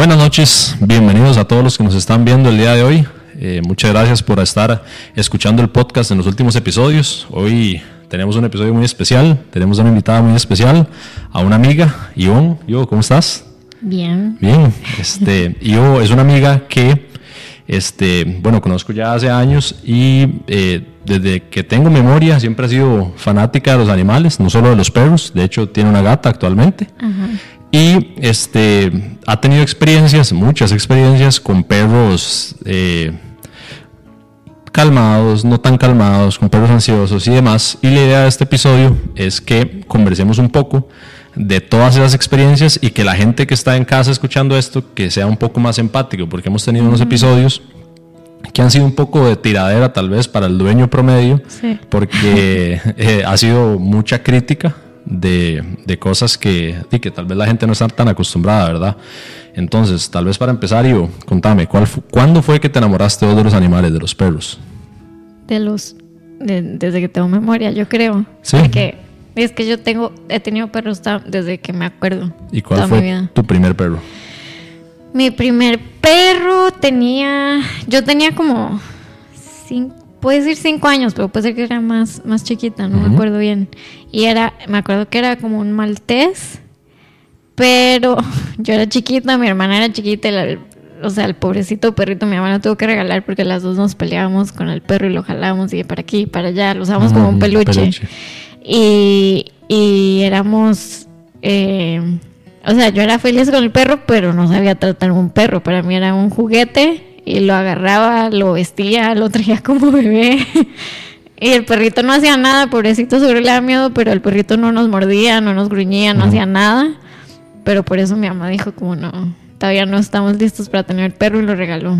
Buenas noches, bienvenidos a todos los que nos están viendo el día de hoy. Eh, muchas gracias por estar escuchando el podcast en los últimos episodios. Hoy tenemos un episodio muy especial, tenemos una invitada muy especial, a una amiga, Ivonne. Yo, ¿cómo estás? Bien. Bien, este, Io es una amiga que, este, bueno, conozco ya hace años y eh, desde que tengo memoria siempre ha sido fanática de los animales, no solo de los perros, de hecho tiene una gata actualmente. Y este, ha tenido experiencias, muchas experiencias con perros eh, calmados, no tan calmados, con perros ansiosos y demás. Y la idea de este episodio es que conversemos un poco de todas esas experiencias y que la gente que está en casa escuchando esto que sea un poco más empático, porque hemos tenido unos episodios que han sido un poco de tiradera tal vez para el dueño promedio, porque eh, ha sido mucha crítica de, de cosas que, que tal vez la gente no está tan acostumbrada, ¿verdad? Entonces, tal vez para empezar, Ivo, contame, ¿cuál ¿cuándo fue que te enamoraste de los animales, de los perros? De los, desde que tengo memoria, yo creo. Sí. Porque es que yo tengo, he tenido perros desde que me acuerdo. ¿Y cuál fue tu primer perro? Mi primer perro tenía, yo tenía como cinco, puede decir cinco años, pero puede ser que era más, más chiquita, no me acuerdo bien. Y era, me acuerdo que era como un maltés, pero yo era chiquita, mi hermana era chiquita, o sea, el pobrecito perrito mi lo tuvo que regalar porque las dos nos peleábamos con el perro y lo jalábamos y para aquí y para allá, lo usábamos como un peluche. Y, y éramos... Eh, o sea, yo era feliz con el perro, pero no sabía tratar un perro. Para mí era un juguete y lo agarraba, lo vestía, lo traía como bebé. y el perrito no hacía nada, pobrecito, seguro le da miedo, pero el perrito no nos mordía, no nos gruñía, no hacía nada. Pero por eso mi mamá dijo como no, todavía no estamos listos para tener perro y lo regaló.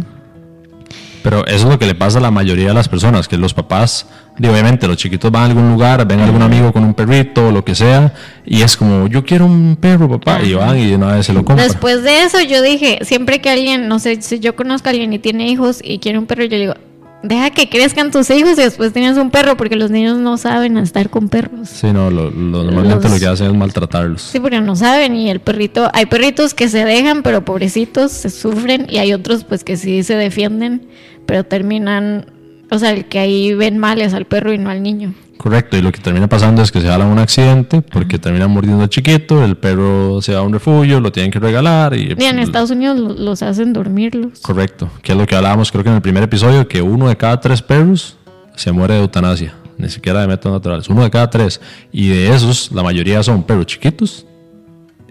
Pero eso es lo que le pasa a la mayoría de las personas, que los papás, obviamente los chiquitos van a algún lugar, ven a algún amigo con un perrito o lo que sea, y es como, yo quiero un perro, papá, y van y de una vez se lo compran. Después de eso yo dije, siempre que alguien, no sé, si yo conozco a alguien y tiene hijos y quiere un perro, yo digo, deja que crezcan tus hijos y después tienes un perro, porque los niños no saben estar con perros. Sí, no, lo, normalmente lo que hacen es maltratarlos. Sí, porque no saben y el perrito, hay perritos que se dejan, pero pobrecitos, se sufren, y hay otros pues que sí se defienden, pero terminan, o sea, el que ahí ven mal es al perro y no al niño. Correcto, y lo que termina pasando es que se da un accidente porque terminan mordiendo al chiquito, el perro se va a un refugio, lo tienen que regalar. Y, y en Estados Unidos los hacen dormirlos. Correcto, que es lo que hablábamos creo que en el primer episodio, que uno de cada tres perros se muere de eutanasia, ni siquiera de métodos naturales, uno de cada tres. Y de esos, la mayoría son perros chiquitos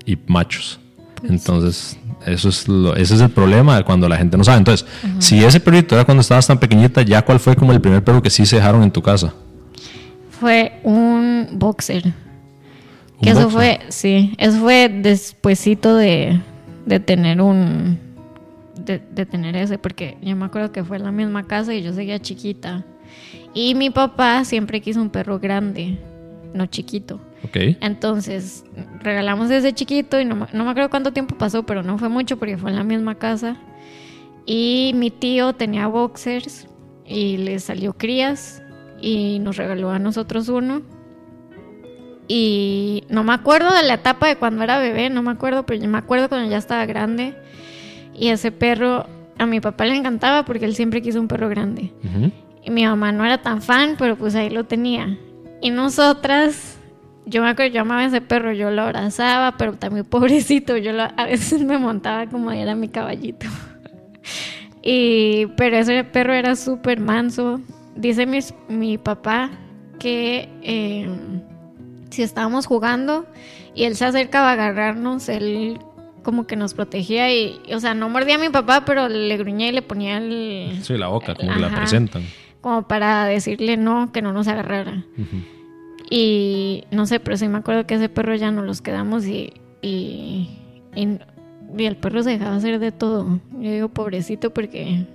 y machos. Pues Entonces, eso es lo, ese es el problema de cuando la gente no sabe. Entonces, si ese perrito era cuando estabas tan pequeñita, ¿ya cuál fue como el primer perro que sí se dejaron en tu casa? Fue un boxer. que eso fue, sí, eso fue despuesito de, de tener un, de, de, tener ese, porque yo me acuerdo que fue en la misma casa y yo seguía chiquita. Y mi papá siempre quiso un perro grande, no chiquito. Okay. Entonces regalamos ese chiquito y no, no, me acuerdo cuánto tiempo pasó, pero no fue mucho porque fue en la misma casa. Y mi tío tenía boxers y le salió crías y nos regaló a nosotros uno. Y no me acuerdo de la etapa de cuando era bebé, no me acuerdo, pero yo me acuerdo cuando ya estaba grande. Y ese perro a mi papá le encantaba porque él siempre quiso un perro grande. Y mi mamá no era tan fan, pero pues ahí lo tenía. Y nosotras, yo me acuerdo, yo amaba ese perro, yo lo abrazaba, pero también pobrecito, yo a veces me montaba como era mi caballito. y, pero ese perro era súper manso, dice mi, papá que eh, si estábamos jugando y él se acercaba a agarrarnos, él como que nos protegía y, o sea, no mordía a mi papá, pero le gruñía y le ponía el... Sí, la boca, como que la presentan. Como para decirle no, que no nos agarrara. Y no sé, pero sí me acuerdo que ese perro ya nos los quedamos y, y, y, y el perro se dejaba hacer de todo. Yo digo pobrecito porque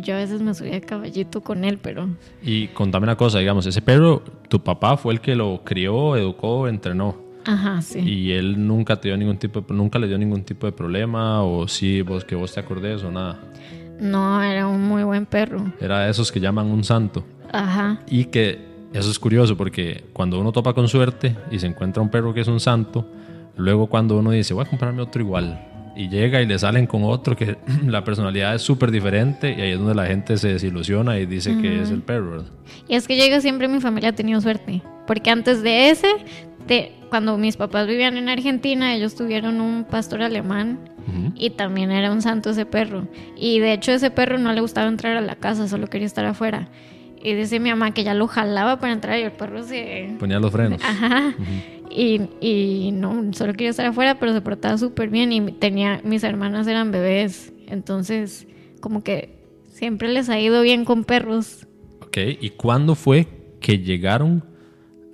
yo a veces me subía a caballito con él, pero... Y contame una cosa, digamos, ese perro, tu papá fue el que lo crió, educó, entrenó. Ajá, sí. Y él nunca te dio ningún tipo, nunca le dio ningún tipo de problema, o sí, vos que vos te acordes o nada. No, era un muy buen perro. Era de esos que llaman un santo. Ajá. Y que eso es curioso porque cuando uno topa con suerte y se encuentra un perro que es un santo, luego cuando uno dice, voy a comprarme otro igual, y llega y le salen con otro que la personalidad es súper diferente y ahí es donde la gente se desilusiona y dice que es el perro. ¿verdad? Y es que llega siempre mi familia ha tenido suerte, porque antes de ese, de, cuando mis papás vivían en Argentina, ellos tuvieron un pastor alemán y también era un santo ese perro. Y de hecho ese perro no le gustaba entrar a la casa, solo quería estar afuera. Y dice mi mamá que ya lo jalaba para entrar y el perro se... Ponía los frenos. Ajá. y, y, no, solo quería estar afuera, pero se portaba súper bien y tenía, mis hermanas eran bebés. Entonces, como que siempre les ha ido bien con perros. Ok, ¿y cuándo fue que llegaron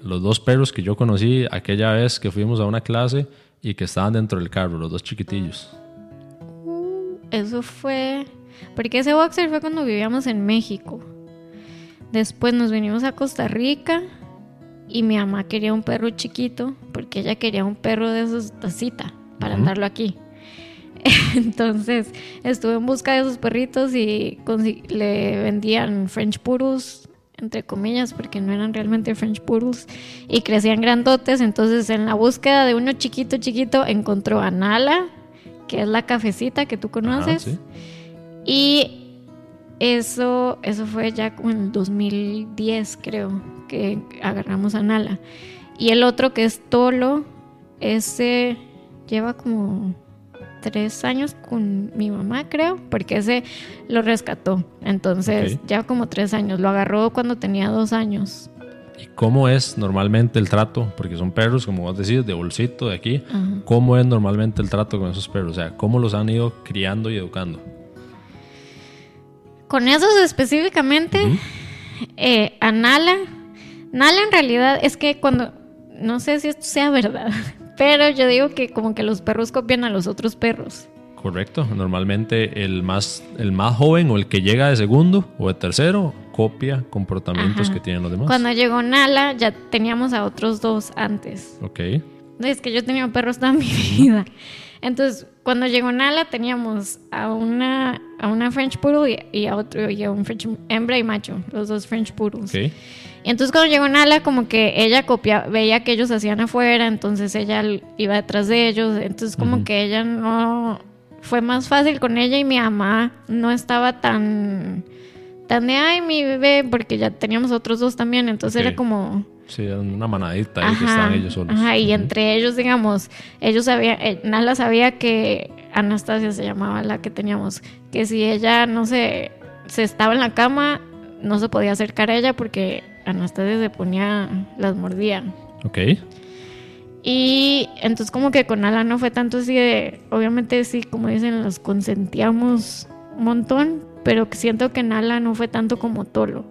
los dos perros que yo conocí aquella vez que fuimos a una clase y que estaban dentro del carro, los dos chiquitillos? Uh, eso fue... Porque ese boxer fue cuando vivíamos en México. Después nos vinimos a Costa Rica y mi mamá quería un perro chiquito porque ella quería un perro de esos tacita para andarlo aquí. Entonces estuve en busca de esos perritos y le vendían French Poodles, entre comillas, porque no eran realmente French Poodles, y crecían grandotes. Entonces en la búsqueda de uno chiquito, chiquito, encontró a Nala, que es la cafecita que tú conoces. Y eso, eso fue ya como en el 2010, creo, que agarramos a Nala. Y el otro que es Tolo, ese lleva como tres años con mi mamá, creo, porque ese lo rescató. Entonces, ya como tres años. Lo agarró cuando tenía dos años. ¿Y cómo es normalmente el trato? Porque son perros, como vos decís, de bolsito de aquí. ¿Cómo es normalmente el trato con esos perros? O sea, ¿cómo los han ido criando y educando? Con esos específicamente, eh, a Nala, Nala en realidad es que cuando, no sé si esto sea verdad, pero yo digo que como que los perros copian a los otros perros. Correcto, normalmente el más, el más joven o el que llega de segundo o de tercero copia comportamientos que tienen los demás. Cuando llegó Nala ya teníamos a otros dos antes. Ok. Es que yo tenía perros toda mi vida. Entonces, cuando llegó Nala teníamos a una, a una French Poodle y, a otro, y a un French hembra y macho, los dos French Poodles. Y entonces cuando llegó Nala, como que ella copia, veía que ellos hacían afuera, entonces ella iba detrás de ellos, entonces como que ella no, fue más fácil con ella y mi mamá no estaba tan, tan de, ay, mi bebé, porque ya teníamos otros dos también, entonces era como Sí, una manadita ahí que estaban ellos solos. Ajá, y entre ellos, digamos, ellos sabían, eh, Nala sabía que Anastasia se llamaba la que teníamos, que si ella, no sé, se estaba en la cama, no se podía acercar a ella porque Anastasia se ponía, las mordían. Ok. Y entonces como que con Nala no fue tanto así de, obviamente sí, como dicen, los consentíamos un montón, pero siento que Nala no fue tanto como Tolo.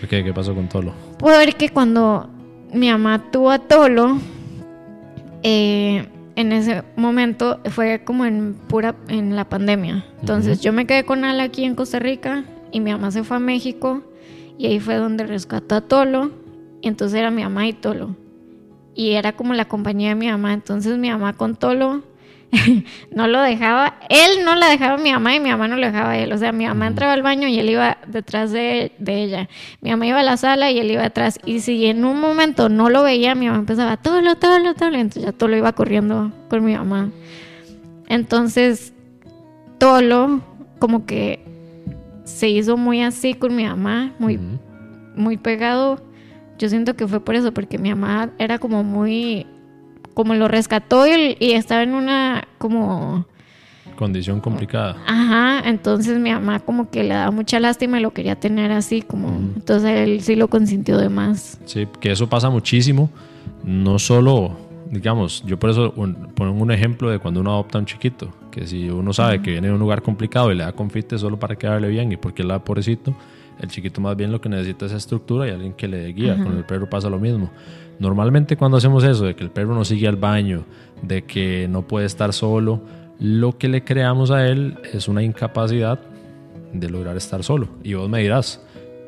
¿Por qué? ¿Qué pasó con Tolo? Porque cuando mi mamá tuvo a Tolo, eh, en ese momento fue como en pura en la pandemia. Entonces yo me quedé con Ala aquí en Costa Rica y mi mamá se fue a México y ahí fue donde rescató a Tolo. Y entonces era mi mamá y Tolo. Y era como la compañía de mi mamá. Entonces mi mamá con Tolo no lo dejaba, él no la dejaba a mi mamá y mi mamá no lo dejaba a él. O sea, mi mamá entraba al baño y él iba detrás de, ella. Mi mamá iba a la sala y él iba atrás. Y si en un momento no lo veía, mi mamá empezaba, todo lo, todo lo, todo lo. Entonces ya todo lo iba corriendo con mi mamá. Entonces, Tolo como que se hizo muy así con mi mamá, muy, muy pegado. Yo siento que fue por eso, porque mi mamá era como muy como lo rescató y, estaba en una como condición complicada. Ajá, entonces mi mamá como que le daba mucha lástima y lo quería tener así como, entonces él sí lo consintió de más. Sí, que eso pasa muchísimo, no solo, digamos, yo por eso pongo un ejemplo de cuando uno adopta a un chiquito, que si uno sabe que viene de un lugar complicado y le da confite solo para quedarle bien y porque él da pobrecito, el chiquito más bien lo que necesita es estructura y alguien que le dé guía, con el perro pasa lo mismo. Normalmente cuando hacemos eso, de que el perro no sigue al baño, de que no puede estar solo, lo que le creamos a él es una incapacidad de lograr estar solo. Y vos me dirás,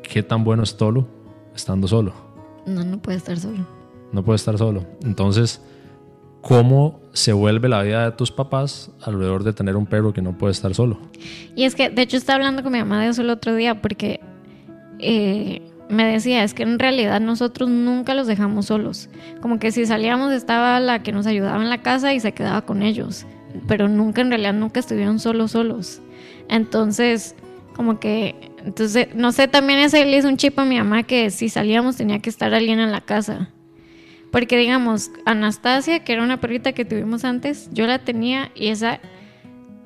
¿qué tan bueno es Tolo estando solo? No, no puede estar solo. No puede estar solo. Entonces, ¿cómo se vuelve la vida de tus papás alrededor de tener un perro que no puede estar solo? Y es que, de hecho, estaba hablando con mi mamá de eso el otro día, porque eh, me decía, es que en realidad nosotros nunca los dejamos solos. Como que si salíamos estaba la que nos ayudaba en la casa y se quedaba con ellos. pero nunca en realidad nunca estuvieron solos solos. Entonces, como que entonces no sé, también ese le hizo un chip a mi mamá que si salíamos tenía que estar alguien en la casa. Porque digamos, Anastasia, que era una perrita que tuvimos antes, yo la tenía y esa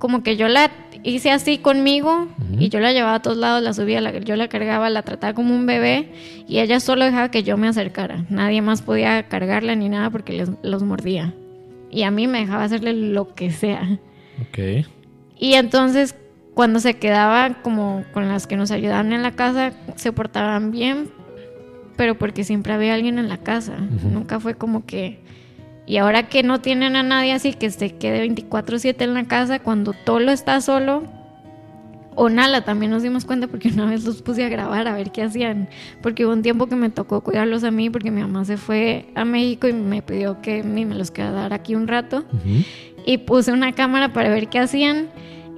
como que yo la hice así conmigo y yo la llevaba a todos lados, la subía, yo la cargaba, la trataba como un bebé y ella solo dejaba que yo me acercara. Nadie más podía cargarla ni nada porque les, los mordía. Y a mí me dejaba hacerle lo que sea. Ok. Y entonces cuando se quedaba como con las que nos ayudaban en la casa, se portaban bien, pero porque siempre había alguien en la casa. Nunca fue como que y ahora que no tienen a nadie así que se quede 24/7 en la casa, cuando Tolo está solo, o Nala también nos dimos cuenta porque una vez los puse a grabar a ver qué hacían, porque hubo un tiempo que me tocó cuidarlos a mí porque mi mamá se fue a México y me pidió que me los quedara aquí un rato y puse una cámara para ver qué hacían.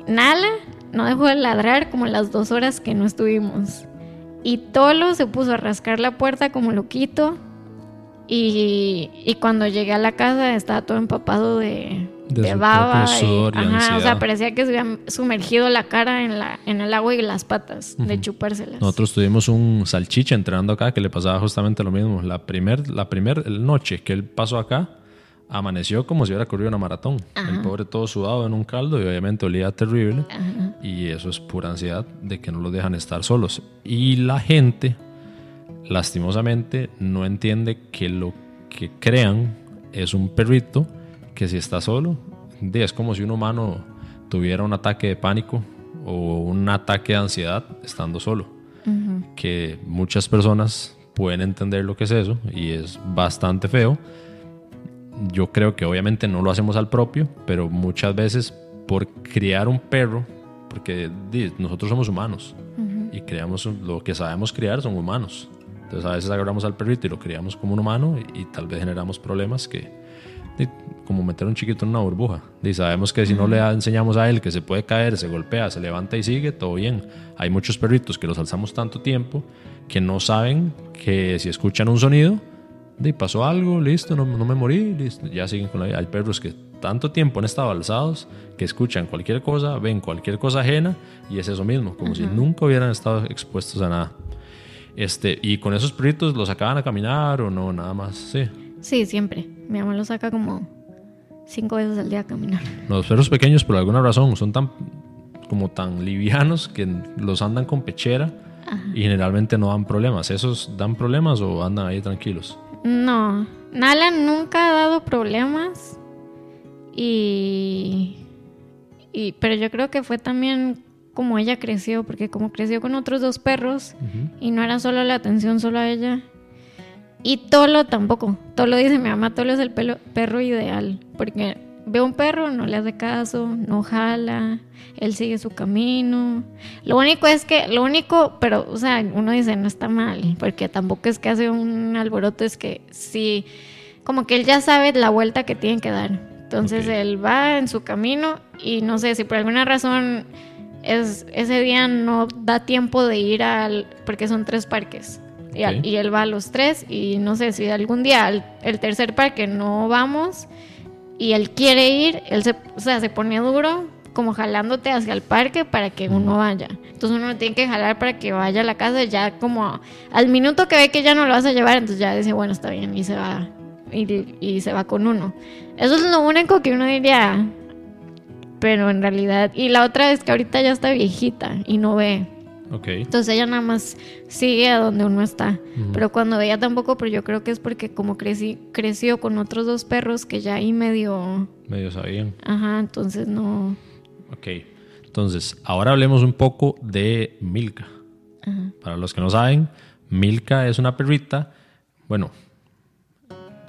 Nala no dejó de ladrar como las dos horas que no estuvimos. Y Tolo se puso a rascar la puerta como loquito y, cuando llegué a la casa estaba todo empapado de, de, baba. Y, o sea, parecía que se había sumergido la cara en, la, en el agua y las patas de chupárselas. Nosotros tuvimos un salchicha entrando acá que le pasaba justamente lo mismo. La primer, la primer noche que él pasó acá, amaneció como si hubiera corrido una maratón. El pobre todo sudado en un caldo y obviamente olía terrible. Y eso es pura ansiedad de que no los dejan estar solos. Y la gente lastimosamente no entiende que lo que crean es un perrito que si está solo, es como si un humano tuviera un ataque de pánico o un ataque de ansiedad estando solo. Que muchas personas pueden entender lo que es eso y es bastante feo. Yo creo que obviamente no lo hacemos al propio, pero muchas veces por criar un perro, porque nosotros somos humanos y creamos lo que sabemos criar son humanos. Entonces a veces agarramos al perrito y lo criamos como un humano y, tal vez generamos problemas que, como meter un chiquito en una burbuja. Y sabemos que si no le enseñamos a él que se puede caer, se golpea, se levanta y sigue, todo bien. Hay muchos perritos que los alzamos tanto tiempo que no saben que si escuchan un sonido, de pasó algo, listo, no, no me morí, listo, ya siguen con la vida. Hay perros que tanto tiempo han estado alzados que escuchan cualquier cosa, ven cualquier cosa ajena y es eso mismo, como si nunca hubieran estado expuestos a nada. Este, y con esos perritos los sacaban a caminar o no, nada más, sí. Sí, siempre. Mi mamá los saca como cinco veces al día a caminar. Los perros pequeños, por alguna razón, son tan como tan livianos que los andan con pechera y generalmente no dan problemas. ¿Esos dan problemas o andan ahí tranquilos? No, Nala nunca ha dado problemas y, y pero yo creo que fue también como ella creció, porque como creció con otros dos perros y no era solo la atención solo a ella. Y Tolo tampoco. Tolo dice mi mamá, Tolo es el perro ideal, porque ve un perro, no le hace caso, no jala, él sigue su camino. Lo único es que, lo único, pero, o sea, uno dice, no está mal, porque tampoco es que hace un alboroto, es que sí, como que él ya sabe la vuelta que tiene que dar. Entonces él va en su camino y no sé si por alguna razón es, ese día no da tiempo de ir al, porque son tres parques. Y, él va a los tres y no sé si algún día el tercer parque no vamos y él quiere ir, él se, o sea, se pone duro como jalándote hacia el parque para que uno vaya. Entonces uno tiene que jalar para que vaya a la casa ya como al minuto que ve que ya no lo vas a llevar, entonces ya dice, bueno, está bien y se va y, y se va con uno. Eso es lo único que uno diría, pero en realidad, y la otra es que ahorita ya está viejita y no ve. Okay. Entonces ella nada más sigue a donde uno está. Pero cuando veía tampoco, pero yo creo que es porque como crecí, creció con otros dos perros que ya ahí medio... Medio sabían. Ajá, entonces no... Ok. Entonces, ahora hablemos un poco de Milka. Para los que no saben, Milka es una perrita, bueno,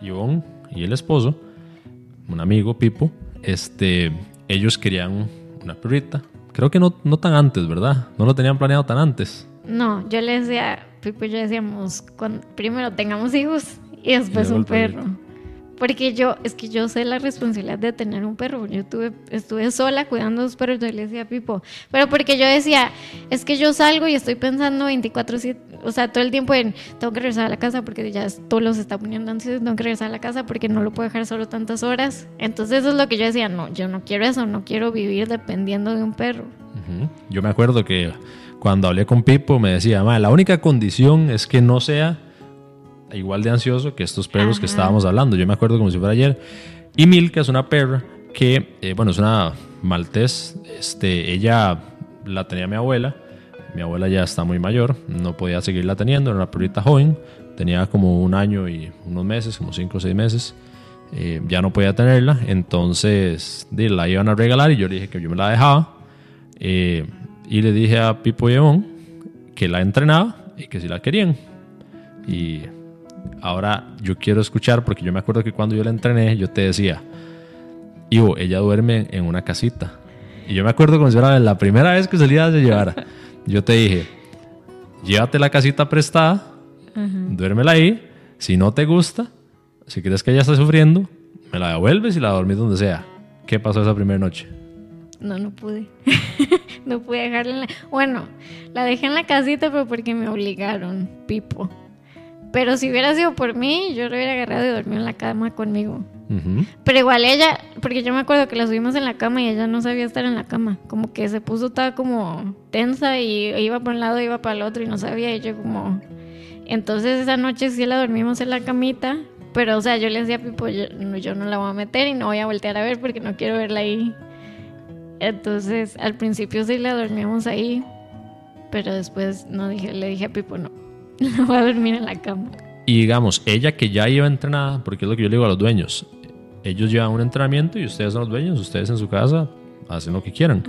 Ivonne y el esposo, un amigo, Pipo, este, ellos querían una perrita. Creo que no, no tan antes, ¿verdad? No lo tenían planeado tan antes. No, yo le decía, Pipo y yo decíamos, primero tengamos hijos y después un perro. Porque yo, es que yo sé la responsabilidad de tener un perro. Yo tuve, estuve sola cuidando a los perros. Yo le decía a Pipo. Pero porque yo decía, es que yo salgo y estoy pensando 24-7, o sea, todo el tiempo en, tengo que regresar a la casa porque ya todo lo se está poniendo ansioso, tengo que regresar a la casa porque no lo puedo dejar solo tantas horas. Entonces eso es lo que yo decía, no, yo no quiero eso, no quiero vivir dependiendo de un perro. Yo me acuerdo que cuando hablé con Pipo me decía, la única condición es que no sea igual de ansioso que estos perros que estábamos hablando. Yo me acuerdo como si fuera ayer. Y Milka es una perra que, eh, bueno, es una maltés. Este, ella la tenía mi abuela. Mi abuela ya está muy mayor, no podía seguirla teniendo, era una perrita joven, tenía como un año y unos meses, como cinco o seis meses. Eh, ya no podía tenerla, entonces la iban a regalar y yo le dije que yo me la dejaba. Eh, y le dije a Pipo y que la entrenaba y que si la querían. Y Ahora yo quiero escuchar, porque yo me acuerdo que cuando yo la entrené, yo te decía, Ivo, ella duerme en una casita. Y yo me acuerdo como si era la primera vez que salía de llevar. Yo te dije, llévate la casita prestada, duérmela ahí. Si no te gusta, si crees que ella está sufriendo, me la devuelves y la dormís donde sea. ¿Qué pasó esa primera noche? No, no pude. no pude dejarla en la... Bueno, la dejé en la casita, pero porque me obligaron, Pipo. Pero si hubiera sido por mí, yo lo hubiera agarrado y dormido en la cama conmigo. Pero igual ella, porque yo me acuerdo que la subimos en la cama y ella no sabía estar en la cama. Como que se puso toda como tensa y iba por un lado, iba para el otro y no sabía. Y yo como... Entonces esa noche sí la dormimos en la camita. Pero o sea, yo le decía a Pipo, yo, yo no la voy a meter y no voy a voltear a ver porque no quiero verla ahí. Entonces al principio sí la dormíamos ahí. Pero después no dije, le dije a Pipo, no, No va a dormir en la cama. Y digamos, ella que ya iba entrenada, porque es lo que yo le digo a los dueños, ellos llevan un entrenamiento y ustedes son los dueños, ustedes en su casa hacen lo que quieran.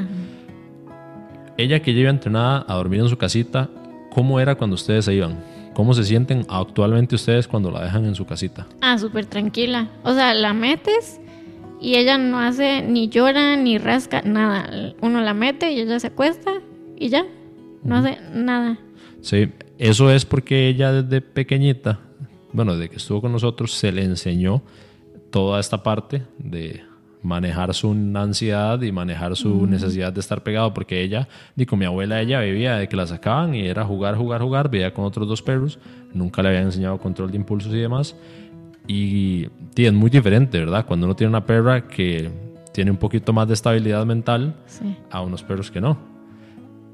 Ella que ya iba entrenada a dormir en su casita, ¿cómo era cuando ustedes se iban? ¿Cómo se sienten actualmente ustedes cuando la dejan en su casita? Ah, súper tranquila. O sea, la metes y ella no hace ni llora ni rasca, nada. Uno la mete y ella se acuesta y ya. No hace nada. Sí, eso es porque ella desde pequeñita, bueno, desde que estuvo con nosotros, se le enseñó toda esta parte de manejar su ansiedad y manejar su necesidad de estar pegado, porque ella, ni con mi abuela, ella vivía de que la sacaban y era jugar, jugar, jugar, vivía con otros dos perros, nunca le habían enseñado control de impulsos y demás. Y, es muy diferente, ¿verdad? Cuando uno tiene una perra que tiene un poquito más de estabilidad mental a unos perros que no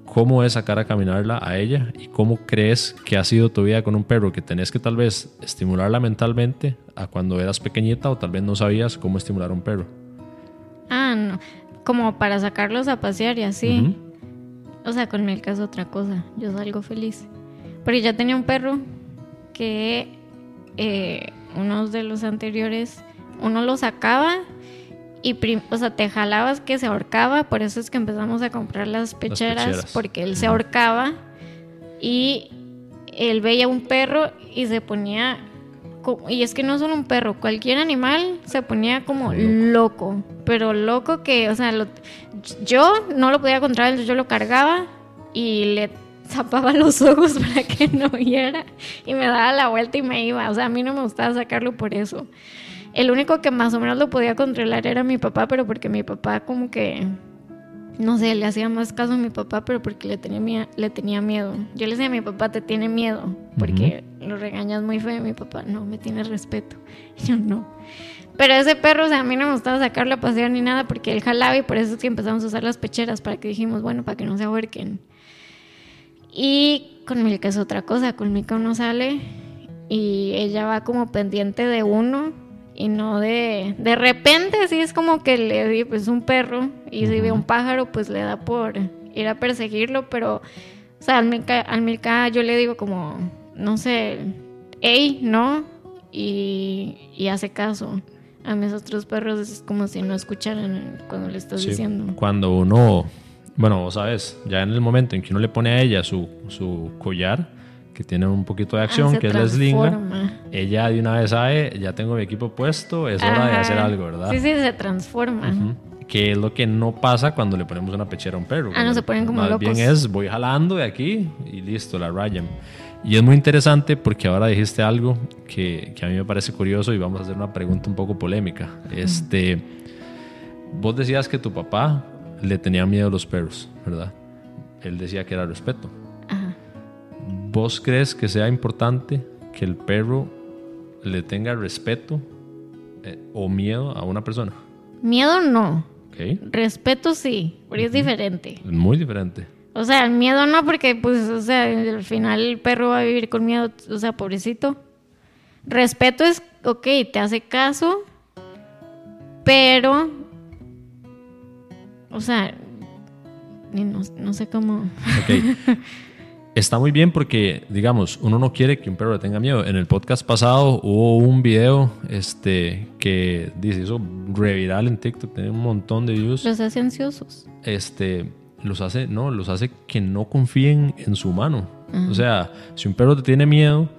cómo es sacar a caminarla a ella y cómo crees que ha sido tu vida con un perro que tenés que tal vez estimularla mentalmente a cuando eras pequeñita o tal vez no sabías cómo estimular a un perro. Ah, no. Como para sacarlos a pasear y así. O sea, con mi caso otra cosa. Yo salgo feliz. Porque ya tenía un perro que eh, uno de los anteriores, uno lo sacaba y o sea, te jalabas que se ahorcaba, por eso es que empezamos a comprar las pecheras, porque él se ahorcaba y él veía un perro y se ponía y es que no solo un perro, cualquier animal se ponía como loco, pero loco que, o sea, yo no lo podía controlar, yo lo cargaba y le tapaba los ojos para que no viera y me daba la vuelta y me iba, o sea, a mí no me gustaba sacarlo por eso. El único que más o menos lo podía controlar era mi papá, pero porque mi papá como que, no sé, le hacía más caso a mi papá, pero porque le tenía, le tenía miedo. Yo le decía a mi papá, te tiene miedo, porque lo regañas muy feo. mi papá, no, me tiene respeto. Y yo no. Pero ese perro, o sea, a mí no me gustaba sacarlo a pasear ni nada porque él jalaba y por eso es que empezamos a usar las pecheras para que dijimos, bueno, para que no se ahorquen. Y con Milka es otra cosa, con Milka uno sale y ella va como pendiente de uno y no de de repente así es como que le di pues un perro y si ve un pájaro pues le da por ir a perseguirlo pero o sea al Milka, al Milka yo le digo como no sé hey no y, y, hace caso a mis otros perros es como si no escucharan cuando le estás diciendo. cuando uno bueno sabes ya en el momento en que uno le pone a ella su, su collar que tiene un poquito de ah, acción, que es la slinga. Ella de una vez sabe, ya tengo mi equipo puesto, es hora de hacer algo, ¿verdad? Sí, sí, se transforma. Que es lo que no pasa cuando le ponemos una pechera a un perro. Ah, no se ponen como más locos. bien es, voy jalando de aquí y listo, la rayan. Y es muy interesante porque ahora dijiste algo que, que, a mí me parece curioso y vamos a hacer una pregunta un poco polémica. Este, vos decías que tu papá le tenía miedo a los perros, ¿verdad? Él decía que era respeto. ¿Vos crees que sea importante que el perro le tenga respeto eh, o miedo a una persona? Miedo no. Respeto sí, porque es diferente. Muy diferente. O sea, el miedo no, porque pues, o sea, al final el perro va a vivir con miedo, o sea, pobrecito. Respeto es, ok, te hace caso, pero, o sea, no, no sé cómo. Ok. Está muy bien porque, digamos, uno no quiere que un perro le tenga miedo. En el podcast pasado hubo un video este, que dice eso reviral en TikTok, tiene un montón de views. Los hace ansiosos. Este, los hace, no, los hace que no confíen en su humano. O sea, si un perro te tiene miedo,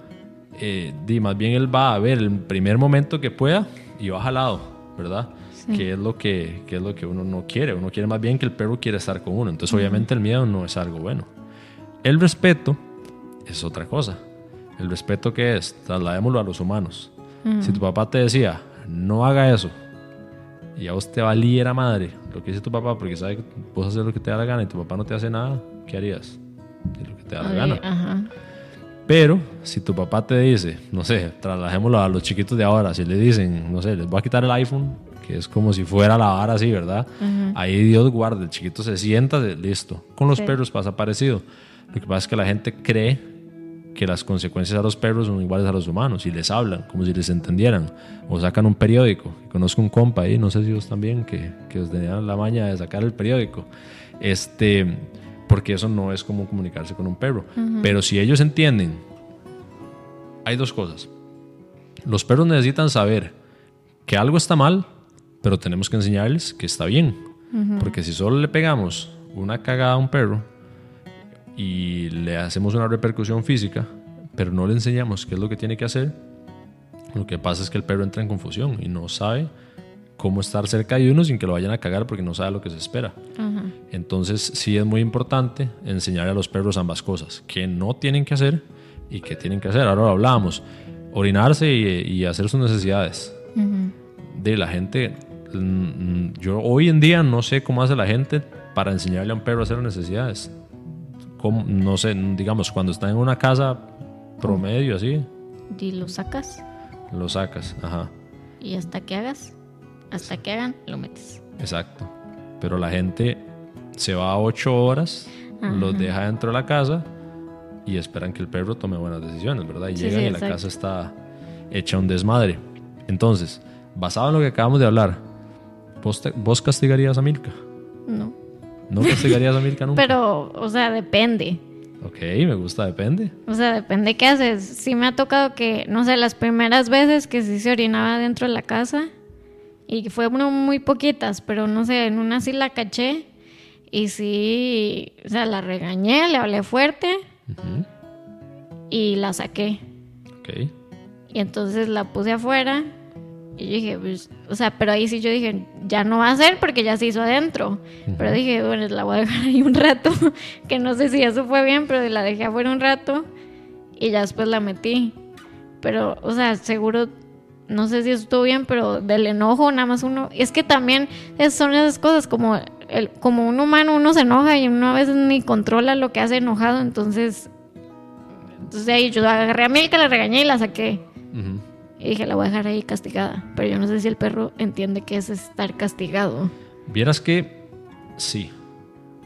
eh, di, más bien él va a ver el primer momento que pueda y va jalado, ¿verdad? Que es lo que, que, es lo que uno no quiere. Uno quiere más bien que el perro quiera estar con uno. Entonces, obviamente, el miedo no es algo bueno. El respeto es otra cosa. El respeto que es, trasladémoslo a los humanos. Si tu papá te decía, no haga eso, y a vos te valiera madre lo que dice tu papá, porque sabe que puedes hacer lo que te da la gana y tu papá no te hace nada, ¿qué harías? Lo que te da la gana. Pero si tu papá te dice, no sé, trasladémoslo a los chiquitos de ahora, si le dicen, no sé, les voy a quitar el iPhone, que es como si fuera la vara así, ¿verdad? Ahí Dios guarde, el chiquito se sienta, listo. Con los perros pasa parecido. Lo que pasa es que la gente cree que las consecuencias a los perros son iguales a los humanos y les hablan como si les entendieran. O sacan un periódico. Conozco un compa ahí, no sé si vos también, que, que os tenían la maña de sacar el periódico. Este, porque eso no es como comunicarse con un perro. Pero si ellos entienden, hay dos cosas. Los perros necesitan saber que algo está mal, pero tenemos que enseñarles que está bien. Porque si solo le pegamos una cagada a un perro, y le hacemos una repercusión física, pero no le enseñamos qué es lo que tiene que hacer, lo que pasa es que el perro entra en confusión y no sabe cómo estar cerca de uno sin que lo vayan a cagar porque no sabe lo que se espera. Entonces sí es muy importante enseñarle a los perros ambas cosas, que no tienen que hacer y que tienen que hacer. Ahora lo hablábamos, orinarse y, hacer sus necesidades. De la gente, mm, yo hoy en día no sé cómo hace la gente para enseñarle a un perro a hacer necesidades no sé, digamos, cuando está en una casa promedio así. Y lo sacas. Lo sacas, ajá. Y hasta que hagas, hasta que hagan, lo metes. Exacto. Pero la gente se va a ocho horas, los deja dentro de la casa y esperan que el perro tome buenas decisiones, ¿verdad? Y llegan y la casa está hecha un desmadre. Entonces, basado en lo que acabamos de hablar, ¿vos, vos castigarías a Milka? No. ¿No castigarías a Milka nunca? Pero, o sea, depende. Ok, me gusta, depende. O sea, depende qué haces. Sí me ha tocado que, no sé, las primeras veces que sí se orinaba dentro de la casa, y fue muy poquitas, pero no sé, en una sí la caché, y sí, o sea, la regañé, le hablé fuerte, y la saqué. Ok. Y entonces la puse afuera, y yo dije, pues, o sea, pero ahí sí yo dije, ya no va a ser porque ya se hizo adentro. Pero dije, bueno, la voy a dejar ahí un rato, que no sé si eso fue bien, pero la dejé afuera un rato y ya después la metí. Pero, o sea, seguro, no sé si eso estuvo bien, pero del enojo nada más uno... Es que también son esas cosas, como, el, como un humano uno se enoja y uno a veces ni controla lo que hace enojado, entonces... Entonces ahí yo agarré a Milka, la regañé y la saqué. Y dije, la voy a dejar ahí castigada. Pero yo no sé si el perro entiende que es estar castigado. Vieras que sí.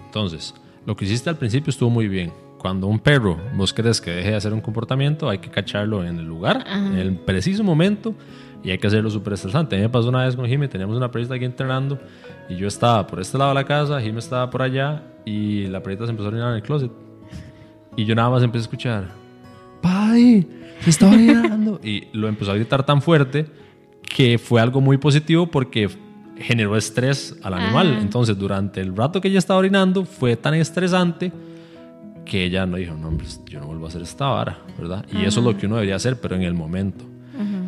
Entonces, lo que hiciste al principio estuvo muy bien. Cuando un perro vos crees que deje de hacer un comportamiento, hay que cacharlo en el lugar, en el preciso momento, y hay que hacerlo súper estresante. A mí me pasó una vez con Jimmy, teníamos una perrita aquí entrenando, y yo estaba por este lado de la casa, Jimmy estaba por allá, y la perrita se empezó a orinar en el closet. Y yo nada más empecé a escuchar, ¡Pai! Se estaba orinando. y lo empezó a gritar tan fuerte que fue algo muy positivo porque generó estrés al animal. Entonces, durante el rato que ella estaba orinando, fue tan estresante que ella no dijo, no, hombre, yo no vuelvo a hacer esta vara, ¿verdad? Y eso es lo que uno debería hacer, pero en el momento.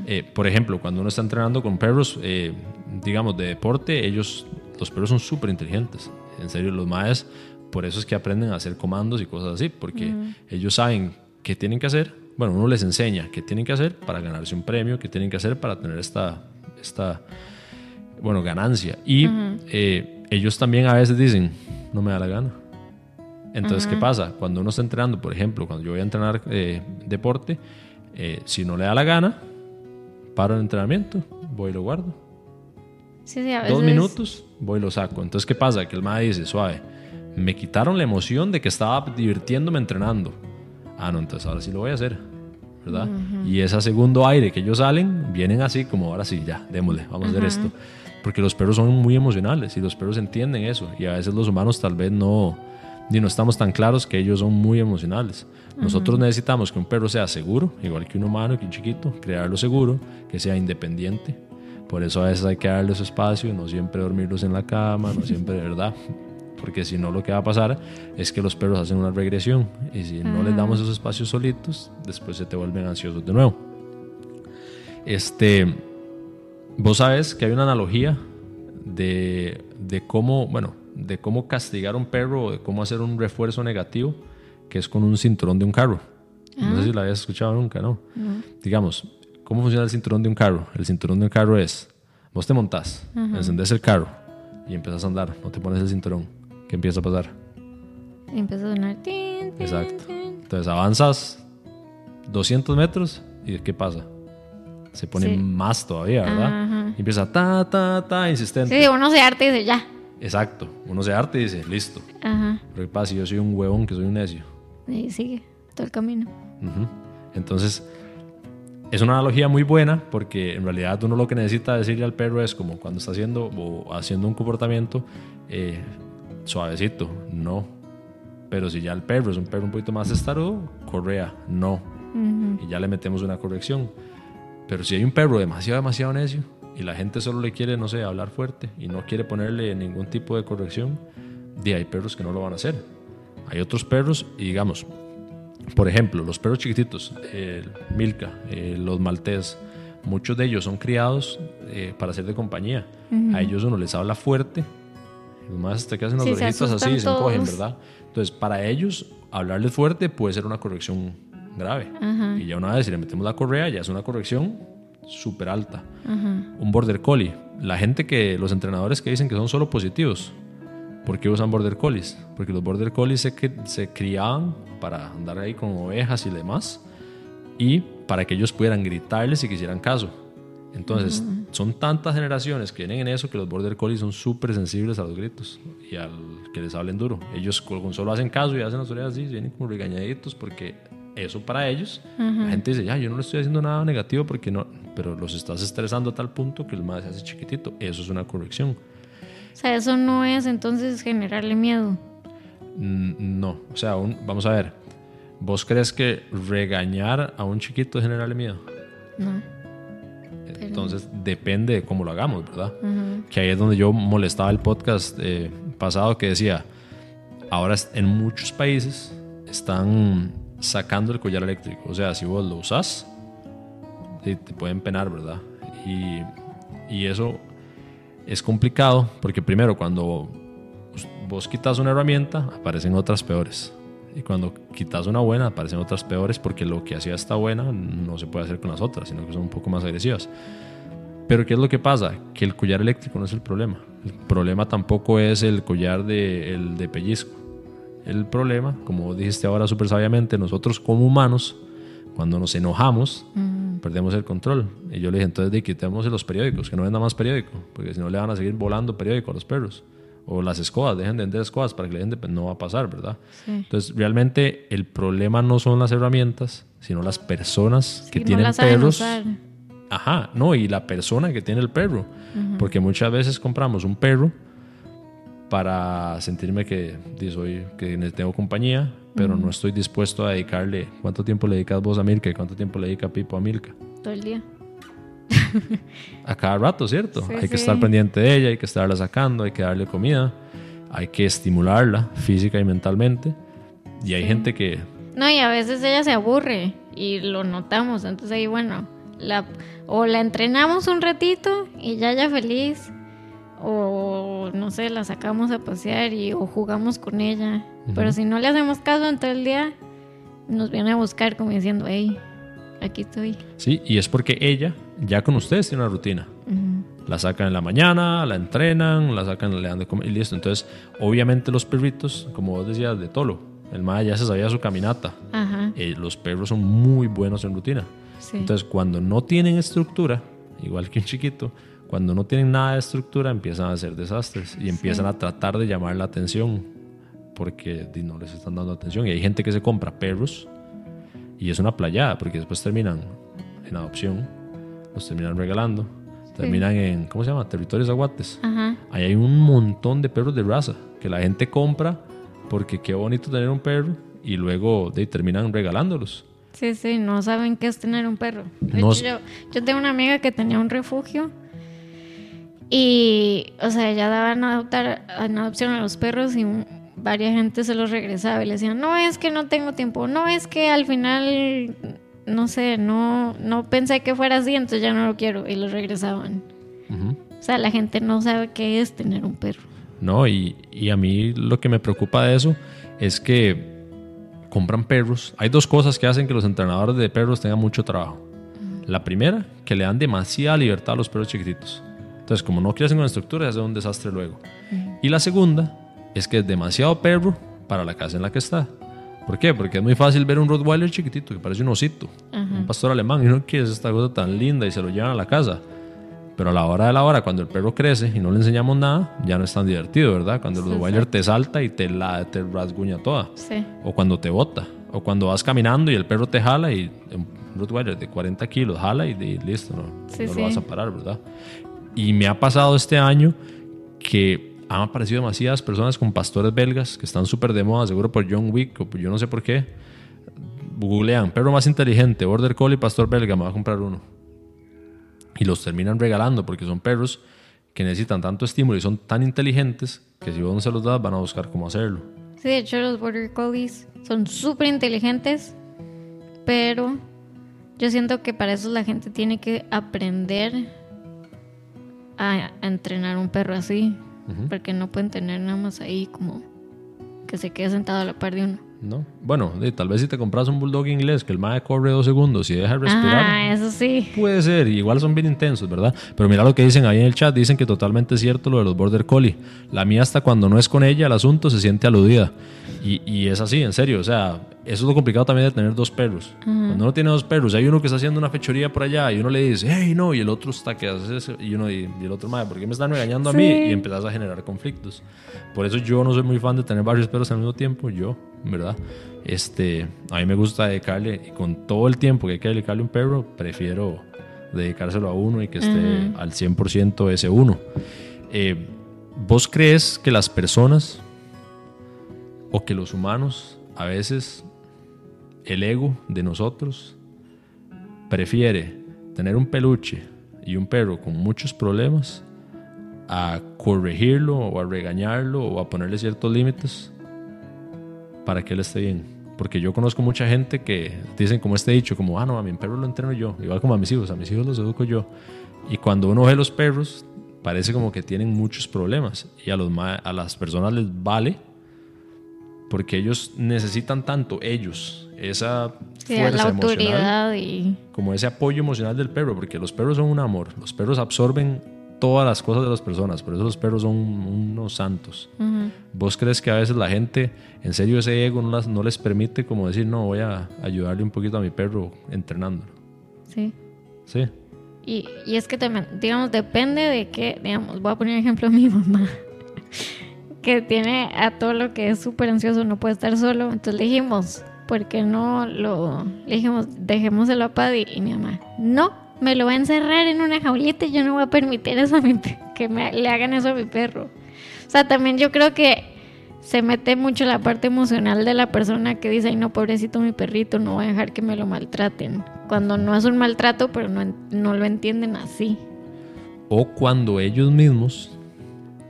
Eh, por ejemplo, cuando uno está entrenando con perros, eh, digamos, de deporte, ellos, los perros son súper inteligentes. En serio, los maes, por eso es que aprenden a hacer comandos y cosas así, porque ellos saben qué tienen que hacer. Bueno, uno les enseña qué tienen que hacer para ganarse un premio, qué tienen que hacer para tener esta, esta bueno, ganancia. Y eh, ellos también a veces dicen, no me da la gana. Entonces, ¿qué pasa? Cuando uno está entrenando, por ejemplo, cuando yo voy a entrenar eh, deporte, eh, si no le da la gana, paro el entrenamiento, voy y lo guardo. Dos minutos, voy y lo saco. Entonces, ¿qué pasa? Que el MAE dice, suave, me quitaron la emoción de que estaba divirtiéndome entrenando. Ah, no, entonces ahora sí lo voy a hacer, ¿verdad? Y ese segundo aire que ellos salen, vienen así como, ahora sí, ya, démosle, vamos a hacer esto. Porque los perros son muy emocionales y los perros entienden eso. Y a veces los humanos tal vez no, ni no estamos tan claros que ellos son muy emocionales. Nosotros necesitamos que un perro sea seguro, igual que un humano, que un chiquito, crearlo seguro, que sea independiente. Por eso a veces hay que darle su espacio, no siempre dormirlos en la cama, no siempre, ¿verdad? Porque si no, lo que va a pasar es que los perros hacen una regresión. Y si no les damos esos espacios solitos, después se te vuelven ansiosos de nuevo. Este Vos sabes que hay una analogía de, de, cómo, bueno, de cómo castigar a un perro o de cómo hacer un refuerzo negativo, que es con un cinturón de un carro. No sé si la habías escuchado nunca, ¿no? Digamos, ¿cómo funciona el cinturón de un carro? El cinturón de un carro es, vos te montás, encendés el carro y empiezas a andar, no te pones el cinturón. ¿Qué empieza a pasar? Empieza a sonar. Exacto. Entonces avanzas 200 metros y ¿qué pasa? se pone más todavía, ¿verdad? Y empieza ta, ta, ta, insistente. Sí, uno se arte y dice ya. Exacto, uno se arte y dice listo. Ajá. Pero ¿qué pasa si yo soy un huevón que soy un necio? Y sigue todo el camino. Entonces, es una analogía muy buena porque en realidad uno lo que necesita decirle al perro es como cuando está haciendo o haciendo un comportamiento eh, suavecito, no. Pero si ya el perro es un perro un poquito más estarudo, correa, no. Y ya le metemos una corrección. Pero si hay un perro demasiado, demasiado necio y la gente solo le quiere, no sé, hablar fuerte y no quiere ponerle ningún tipo de corrección, de hay perros que no lo van a hacer. Hay otros perros y digamos, por ejemplo, los perros chiquititos, el Milka, los maltés, muchos de ellos son criados eh, para ser de compañía. A ellos uno les habla fuerte, los más hasta que hacen las orejitas así y se encogen, ¿verdad? Entonces, para ellos, hablarles fuerte puede ser una corrección grave. Y ya una vez si le metemos la correa, ya es una corrección súper alta. Un border collie. La gente que, los entrenadores que dicen que son solo positivos, ¿por qué usan border collies? Porque los border collies se, se criaban para andar ahí con ovejas y demás y para que ellos pudieran gritarles y que hicieran caso. Entonces, son tantas generaciones que vienen en eso que los border collies son súper sensibles a los gritos y al que les hablen duro. Ellos con solo hacen caso y hacen las orejas así, vienen como regañaditos porque eso para ellos, la gente dice, ya, yo no le estoy haciendo nada negativo porque no, pero los estás estresando a tal punto que el más se hace chiquitito. Eso es una corrección. O sea, eso no es entonces generarle miedo. no, o sea, vamos a ver, ¿vos crees que regañar a un chiquito es generarle miedo? No. Entonces depende de cómo lo hagamos, ¿verdad? Que ahí es donde yo molestaba el podcast eh, pasado que decía, ahora en muchos países están sacando el collar eléctrico. O sea, si vos lo usas, te pueden penar, ¿verdad? Y, y eso es complicado porque primero cuando vos quitas una herramienta, aparecen otras peores. Y cuando quitas una buena, aparecen otras peores porque lo que hacía esta buena no se puede hacer con las otras, sino que son un poco más agresivas. Pero ¿qué es lo que pasa? Que el collar eléctrico no es el problema. El problema tampoco es el collar de, el de pellizco. El problema, como dijiste ahora súper sabiamente, nosotros como humanos, cuando nos enojamos, perdemos el control. Y yo le dije, entonces de quitemos los periódicos, que no venda más periódico, porque si no le van a seguir volando periódico a los perros. O las escobas, dejen de vender escobas para que la gente pues, no va a pasar, ¿verdad? Entonces, realmente el problema no son las herramientas, sino las personas que tienen perros. Ajá, no, y la persona que tiene el perro. Porque muchas veces compramos un perro para sentirme que soy, que tengo compañía, pero no estoy dispuesto a dedicarle. ¿Cuánto tiempo le dedicas vos a Milka y cuánto tiempo le dedica Pipo a Milka? Todo el día. a cada rato, ¿cierto? hay que estar pendiente de ella, hay que estarla sacando, hay que darle comida, hay que estimularla física y mentalmente. Y hay gente que... No, y a veces ella se aburre y lo notamos, entonces ahí bueno, la, o la entrenamos un ratito y ya ya feliz o no sé, la sacamos a pasear y o jugamos con ella. Pero si no le hacemos caso en todo el día, nos viene a buscar como diciendo, hey, aquí estoy. Sí, y es porque ella ya con ustedes tiene una rutina. La sacan en la mañana, la entrenan, la sacan, le dan de comer y listo. Entonces, obviamente los perritos, como vos decías, de Tolo, el mae ya se sabía su caminata. Ajá. Eh, los perros son muy buenos en rutina. Sí. Entonces, cuando no tienen estructura, igual que un chiquito, cuando no tienen nada de estructura, empiezan a hacer desastres y empiezan a tratar de llamar la atención porque no les están dando atención. Y hay gente que se compra perros y es una playada porque después terminan en adopción, los terminan regalando, terminan en, ¿cómo se llama? Territorios aguates. Ajá. Ahí hay un montón de perros de raza que la gente compra porque qué bonito tener un perro y luego de, terminan regalándolos. Sí, sí, no saben qué es tener un perro. De No hecho, yo, yo tengo una amiga que tenía un refugio y, o sea, ella daba en, adoptar, en adopción a los perros y varias gente se los regresaba y le decían, no es que no tengo tiempo, no es que al final, no sé, no, no pensé que fuera así, entonces ya no lo quiero y los regresaban. O sea, la gente no sabe qué es tener un perro. No, y, y a mí lo que me preocupa de eso es que compran perros. Hay dos cosas que hacen que los entrenadores de perros tengan mucho trabajo. La primera, que le dan demasiada libertad a los perros chiquititos. Entonces, como no crecen con estructura, hace un desastre luego. Y la segunda es que es demasiado perro para la casa en la que está. ¿Por qué? Porque es muy fácil ver un Rottweiler chiquitito que parece un osito, un pastor alemán, y uno que es esta cosa tan linda y se lo llevan a la casa. Pero a la hora de la hora, cuando el perro crece y no le enseñamos nada, ya no es tan divertido, ¿verdad? Cuando el Sí, Rottweiler te salta y te, la, te rasguña toda. Sí. O cuando te bota. O cuando vas caminando y el perro te jala y un Rottweiler de 40 kilos jala y, listo, no, no lo vas a parar, ¿verdad? Y me ha pasado este año que han aparecido demasiadas personas con pastores belgas que están súper de moda, seguro por John Wick o yo no sé por qué. Googlean, perro más inteligente, Border Collie, pastor belga, me va a comprar uno. Y los terminan regalando porque son perros que necesitan tanto estímulo y son tan inteligentes que si vos no se los das van a buscar cómo hacerlo. Sí, de hecho los Border Collies son súper inteligentes, pero yo siento que para eso la gente tiene que aprender a entrenar un perro así, porque no pueden tener nada más ahí como que se quede sentado a la par de uno. ¿No? Bueno, de- tal vez si te compras un bulldog inglés que el mae corre dos segundos y deja de respirar. Ah, eso sí. Puede ser, igual son bien intensos, ¿verdad? Pero mira lo que dicen ahí en el chat, dicen que totalmente es cierto lo de los Border Collie. La mía hasta cuando no es con ella el asunto se siente aludida. Y, y es así, en serio, o sea, eso es lo complicado también de tener dos perros. Cuando uno tiene dos perros, hay uno que está haciendo una fechoría por allá y uno le dice, hey, no, y el otro está que hace eso, y uno y, y el otro, madre, ¿por qué me están regañando a mí? Sí. Y empezás a generar conflictos. Por eso yo no soy muy fan de tener varios perros al mismo tiempo, yo, ¿verdad? Este, a mí me gusta dedicarle, y con todo el tiempo que hay que dedicarle a un perro, prefiero dedicárselo a uno y que esté al 100% ese uno. Eh, ¿Vos crees que las personas o que los humanos a veces el ego de nosotros prefiere tener un peluche y un perro con muchos problemas a corregirlo o a regañarlo o a ponerle ciertos límites para que él esté bien. Porque yo conozco mucha gente que dicen como este dicho, como, ah, no, a mi perro lo entreno yo, igual como a mis hijos, a mis hijos los educo yo. Y cuando uno ve los perros, parece como que tienen muchos problemas y a, los a las personas les vale porque ellos necesitan tanto, ellos, esa Sí, fuerza la emocional autoridad y... como ese apoyo emocional del perro, porque los perros son un amor, los perros absorben todas las cosas de las personas, por eso los perros son unos santos. Ujú. ¿Vos crees que a veces la gente, en serio, ese ego no, las- no les permite como decir, no, voy a ayudarle un poquito a mi perro entrenándolo? Sí. Sí. Y, y es que también, digamos, depende de qué, digamos, voy a poner ejemplo a mi mamá, que tiene a todo lo que es súper ansioso, no puede estar solo. Entonces le dijimos, ¿por qué no lo, le dijimos, dejémoselo a Paddy? Y mi mamá, no, me lo va a encerrar en una jaulita y yo no voy a permitir eso a mi, que me, le hagan eso a mi perro. O sea, también yo creo que se mete mucho la parte emocional de la persona que dice, ay no, pobrecito mi perrito, no voy a dejar que me lo maltraten. Cuando no es un maltrato, pero no, no lo entienden así. O cuando ellos mismos,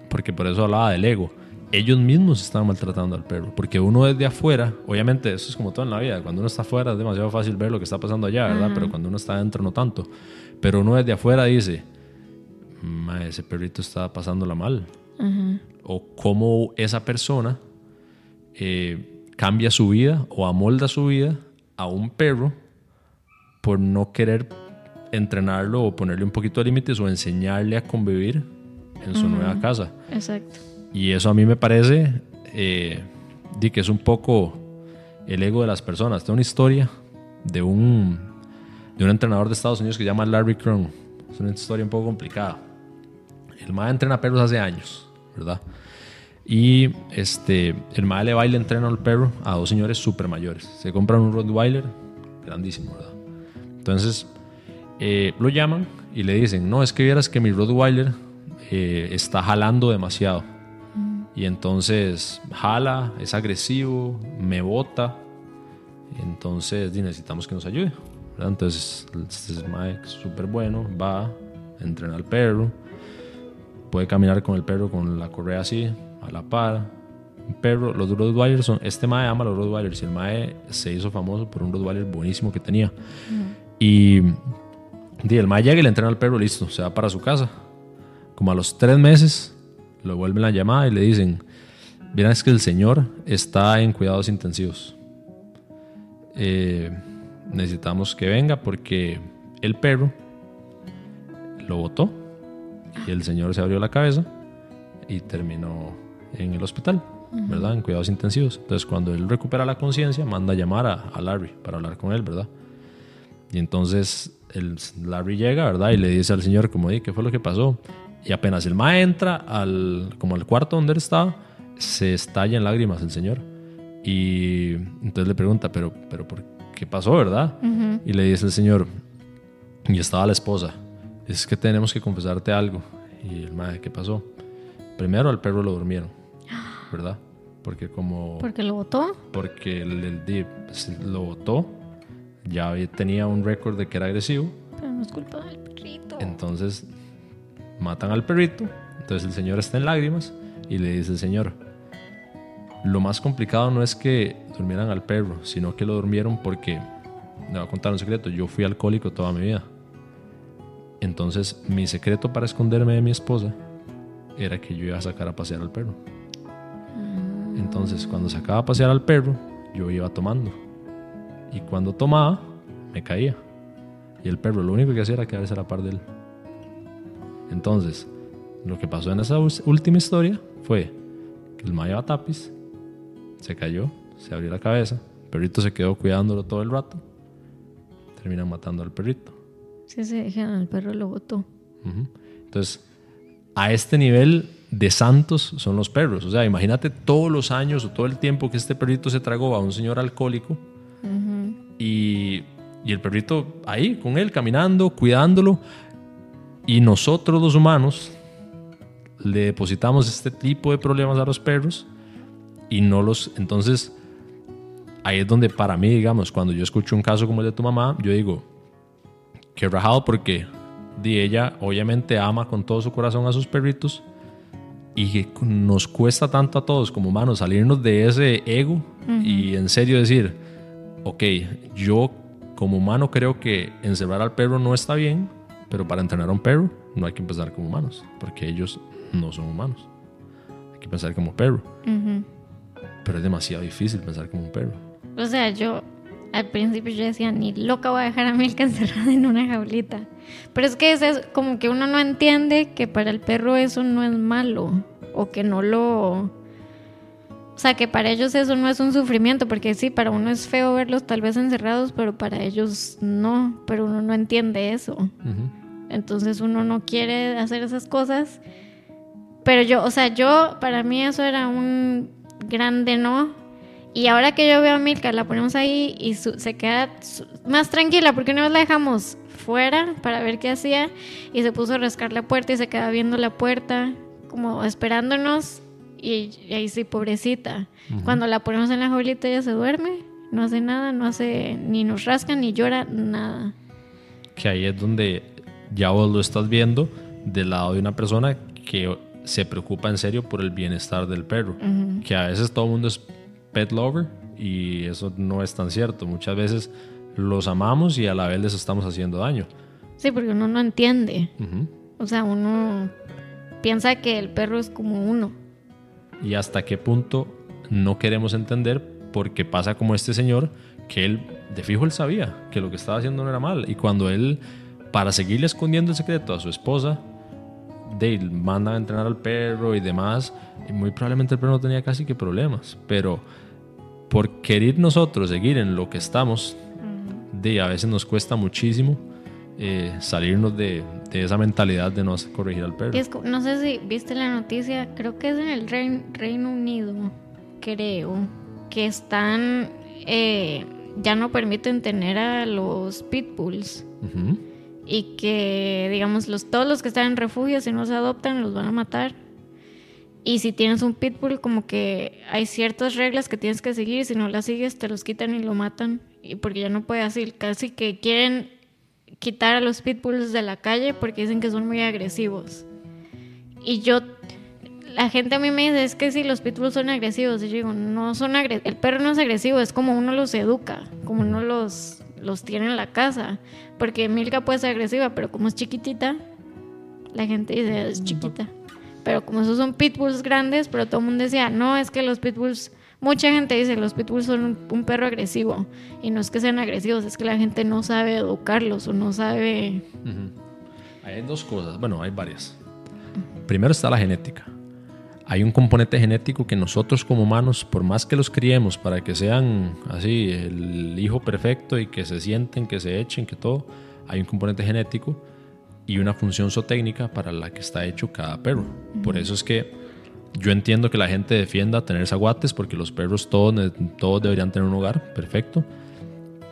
porque por eso hablaba del ego, ellos mismos están maltratando al perro. Porque uno desde afuera, obviamente eso es como todo en la vida, cuando uno está afuera es demasiado fácil ver lo que está pasando allá, ¿verdad? Pero cuando uno está adentro no tanto. Pero uno desde afuera dice, "Ma, ese perrito está pasándola mal. Ajá. O cómo esa persona eh, cambia su vida o amolda su vida a un perro por no querer entrenarlo o ponerle un poquito de límites o enseñarle a convivir en su nueva casa. Exacto. Y eso a mí me parece eh, que es un poco el ego de las personas. Tengo una historia de un, de un entrenador de Estados Unidos que se llama Larry Cron. Es una historia un poco complicada. El MAE entrena perros hace años, ¿verdad? Y este, el MAE le va y le entrena al perro a dos señores súper mayores. Se compran un Rottweiler grandísimo, ¿verdad? Entonces eh, lo llaman y le dicen, no, es que vieras que mi Rottweiler eh, está jalando demasiado. Y entonces jala, es agresivo, me bota. Entonces necesitamos que nos ayude. Entonces este es súper bueno, va, entrena al perro, puede caminar con el perro con la correa así, a la par. perro, los Rottweilers son, este mae ama los Rottweilers y el mae se hizo famoso por un Rottweiler buenísimo que tenía. Y, el mae llega y le entrena al perro, listo, se va para su casa. Como a los tres meses, lo vuelven la llamada y le dicen, miren es que el señor está en cuidados intensivos. Eh, necesitamos que venga porque el perro lo botó y el señor se abrió la cabeza y terminó en el hospital, ¿verdad? En cuidados intensivos. Entonces, cuando él recupera la conciencia, manda a llamar a, a, Larry para hablar con él, ¿verdad? Y entonces el Larry llega, ¿verdad? Y le dice al señor, como, ¿qué fue lo que pasó? Y apenas el ma entra al, como al cuarto donde él estaba, se estalla en lágrimas el señor. Y entonces le pregunta, pero, pero ¿por qué pasó, verdad? Y le dice el señor, y estaba la esposa, es que tenemos que confesarte algo. Y el madre, ¿qué pasó? Primero al perro lo durmieron, ¿verdad? Porque como... ¿Porque lo votó? Porque el, el, lo votó, ya tenía un récord de que era agresivo. Pero no es culpa del perrito. Entonces matan al perrito, entonces el señor está en lágrimas y le dice el señor, lo más complicado no es que durmieran al perro, sino que lo durmieron porque, le voy a contar un secreto, yo fui alcohólico toda mi vida. Entonces mi secreto para esconderme de mi esposa era que yo iba a sacar a pasear al perro. Entonces cuando sacaba a pasear al perro, yo iba tomando. Y cuando tomaba, me caía. Y el perro lo único que hacía era quedarse a la par de él. Entonces, lo que pasó en esa última historia fue que el Maya tapiz, se cayó, se abrió la cabeza, el perrito se quedó cuidándolo todo el rato, terminan matando al perrito. Sí, se dejan al perro lo botó. Entonces, a este nivel de santos son los perros. O sea, imagínate todos los años o todo el tiempo que este perrito se tragó a un señor alcohólico y, y el perrito ahí con él, caminando, cuidándolo. Y nosotros los humanos le depositamos este tipo de problemas a los perros y no los... Entonces, ahí es donde para mí, digamos, cuando yo escucho un caso como el de tu mamá, yo digo, que rajado porque de ella obviamente ama con todo su corazón a sus perritos y nos cuesta tanto a todos como humanos salirnos de ese ego y en serio decir, ok, yo como humano creo que encerrar al perro no está bien, pero para entrenar a un perro no hay que empezar como humanos, porque ellos no son humanos. Hay que pensar como perro. Pero es demasiado difícil pensar como un perro. O sea, yo al principio yo decía, ni loca voy a dejar a Milka encerrada en una jaulita. Pero es que es como que uno no entiende que para el perro eso no es malo. O que no lo... O sea, que para ellos eso no es un sufrimiento, porque sí, para uno es feo verlos tal vez encerrados, pero para ellos no, pero uno no entiende eso. Entonces uno no quiere hacer esas cosas. Pero yo, o sea, yo, para mí eso era un grande no, y ahora que yo veo a Milka, la ponemos ahí y se queda más tranquila porque una vez la dejamos fuera para ver qué hacía y se puso a rascar la puerta y se queda viendo la puerta como esperándonos y, ahí sí, pobrecita. Cuando la ponemos en la jaulita ella se duerme, no hace nada, no hace ni nos rasca ni llora nada. Que ahí es donde ya vos lo estás viendo del lado de una persona que se preocupa en serio por el bienestar del perro. Que a veces todo el mundo es pet lover y eso no es tan cierto. Muchas veces los amamos y a la vez les estamos haciendo daño. Sí, porque uno no entiende. O sea, uno piensa que el perro es como uno. Y hasta qué punto no queremos entender porque pasa como este señor, que él, de fijo, él sabía que lo que estaba haciendo no era mal. Y cuando él, para seguirle escondiendo el secreto a su esposa, Dale manda a entrenar al perro y demás, y muy probablemente el perro no tenía casi que problemas. Pero por querer nosotros seguir en lo que estamos, de, a veces nos cuesta muchísimo eh, salirnos de, de, esa mentalidad de no corregir al perro. no sé si viste la noticia, creo que es en el Reino Unido, creo, que están, eh, ya no permiten tener a los pitbulls. Y que, digamos, los, todos los que están en refugio, si no se adoptan, los van a matar. Y si tienes un pitbull, como que hay ciertas reglas que tienes que seguir. Si no las sigues, te los quitan y lo matan. Y porque ya no puede así. Casi que quieren quitar a los pitbulls de la calle porque dicen que son muy agresivos. Y yo, la gente a mí me dice, es que si los pitbulls son agresivos, y yo digo, no son agresivos, el perro no es agresivo, es como uno los educa, como uno los, los tiene en la casa. Porque Milka puede ser agresiva, pero como es chiquitita, la gente dice, es chiquita. Pero como esos son pitbulls grandes, pero todo el mundo decía, no, es que los pitbulls Mucha gente dice los pitbulls son un, perro agresivo y no es que sean agresivos, es que la gente no sabe educarlos o no sabe... Hay dos cosas, bueno, hay varias. Primero está la genética. Hay un componente genético que nosotros como humanos, por más que los criemos para que sean así, el hijo perfecto y que se sienten, que se echen, que todo, hay un componente genético y una función zootécnica para la que está hecho cada perro. Por eso es que yo entiendo que la gente defienda tener zaguates porque los perros todos, todos deberían tener un hogar, perfecto.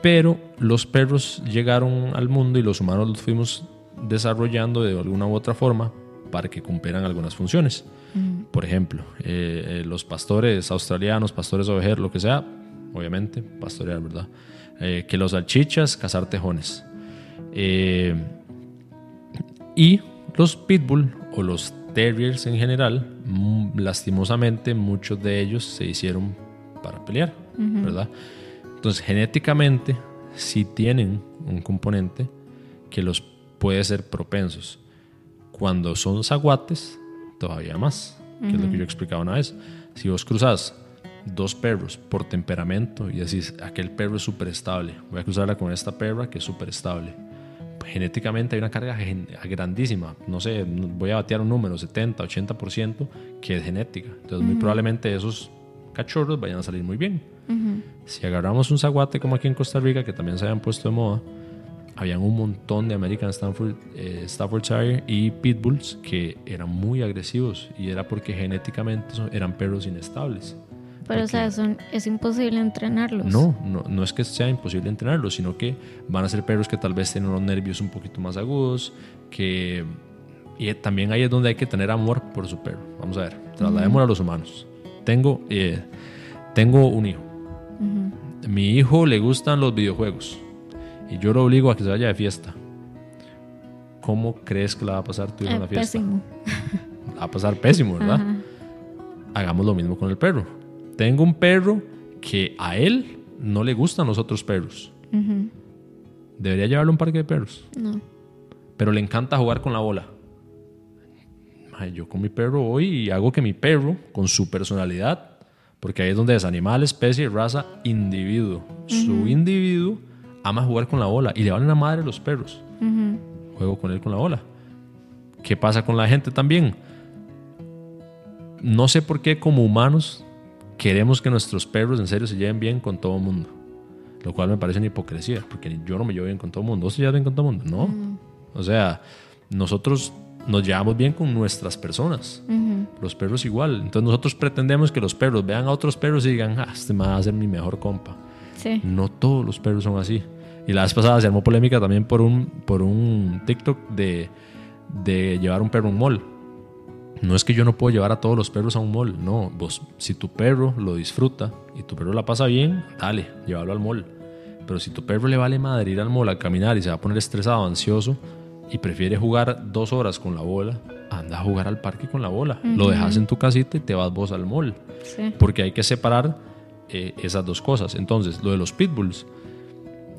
Pero los perros llegaron al mundo y los humanos los fuimos desarrollando de alguna u otra forma para que cumplieran algunas funciones. Por ejemplo, eh, eh, los pastores australianos, pastores ovejeros, lo que sea, obviamente, pastorear, ¿verdad? Eh, que los salchichas, cazar tejones. y los pitbull o los terriers en general, mm, lastimosamente muchos de ellos se hicieron para pelear, ¿verdad? Entonces, genéticamente sí tienen un componente que los puede ser propensos. Cuando son zaguates, todavía más, que es lo que yo explicaba una vez. Si vos cruzas dos perros por temperamento y decís, aquel perro es súper estable, voy a cruzarla con esta perra que es súper estable genéticamente hay una carga grandísima. No sé, voy a batear un número, 70, 80%, que es genética. Entonces, muy probablemente esos cachorros vayan a salir muy bien. Si agarramos un zaguate como aquí en Costa Rica, que también se habían puesto de moda, habían un montón de American Stafford, eh, Staffordshire y Pitbulls que eran muy agresivos y era porque genéticamente eran perros inestables. Pero, o sea, es imposible entrenarlos. No, no, no es que sea imposible entrenarlos, sino que van a ser perros que tal vez tienen los nervios un poquito más agudos, que... Y también ahí es donde hay que tener amor por su perro. Vamos a ver, trasladémoslo a los humanos. Tengo, eh, tengo un hijo. Mi hijo le gustan los videojuegos y yo lo obligo a que se vaya de fiesta. ¿Cómo crees que la va a pasar tu hijo en la fiesta? Pésimo. va a pasar pésimo, ¿verdad? Hagamos lo mismo con el perro tengo un perro que a él no le gustan los otros perros. ¿Debería llevarlo a un parque de perros? No. Pero le encanta jugar con la bola. yo con mi perro voy y hago que mi perro, con su personalidad, porque ahí es donde es animal, especie, raza, individuo. Su individuo ama jugar con la bola y le van a madre los perros. Juego con él con la bola. ¿Qué pasa con la gente también? No sé por qué como humanos queremos que nuestros perros en serio se lleven bien con todo el mundo. Lo cual me parece una hipocresía, porque yo no me llevo bien con todo el mundo. ¿Vos te llevas bien con todo el mundo? No. Mm. O sea, nosotros nos llevamos bien con nuestras personas. Los perros igual. Entonces nosotros pretendemos que los perros vean a otros perros y digan, ah, este me va a ser mi mejor compa. Sí. No todos los perros son así. Y la vez pasada se armó polémica también por un, por un TikTok de, de llevar un perro a un mall. No es que yo no puedo llevar a todos los perros a un mall, no, vos, si tu perro lo disfruta y tu perro la pasa bien, dale, llévalo al mall. Pero si tu perro le vale madre ir al mall a caminar y se va a poner estresado, ansioso y prefiere jugar dos horas con la bola, anda a jugar al parque con la bola. Lo dejas en tu casita y te vas vos al mall. Porque hay que separar eh, esas dos cosas. Entonces, lo de los pitbulls,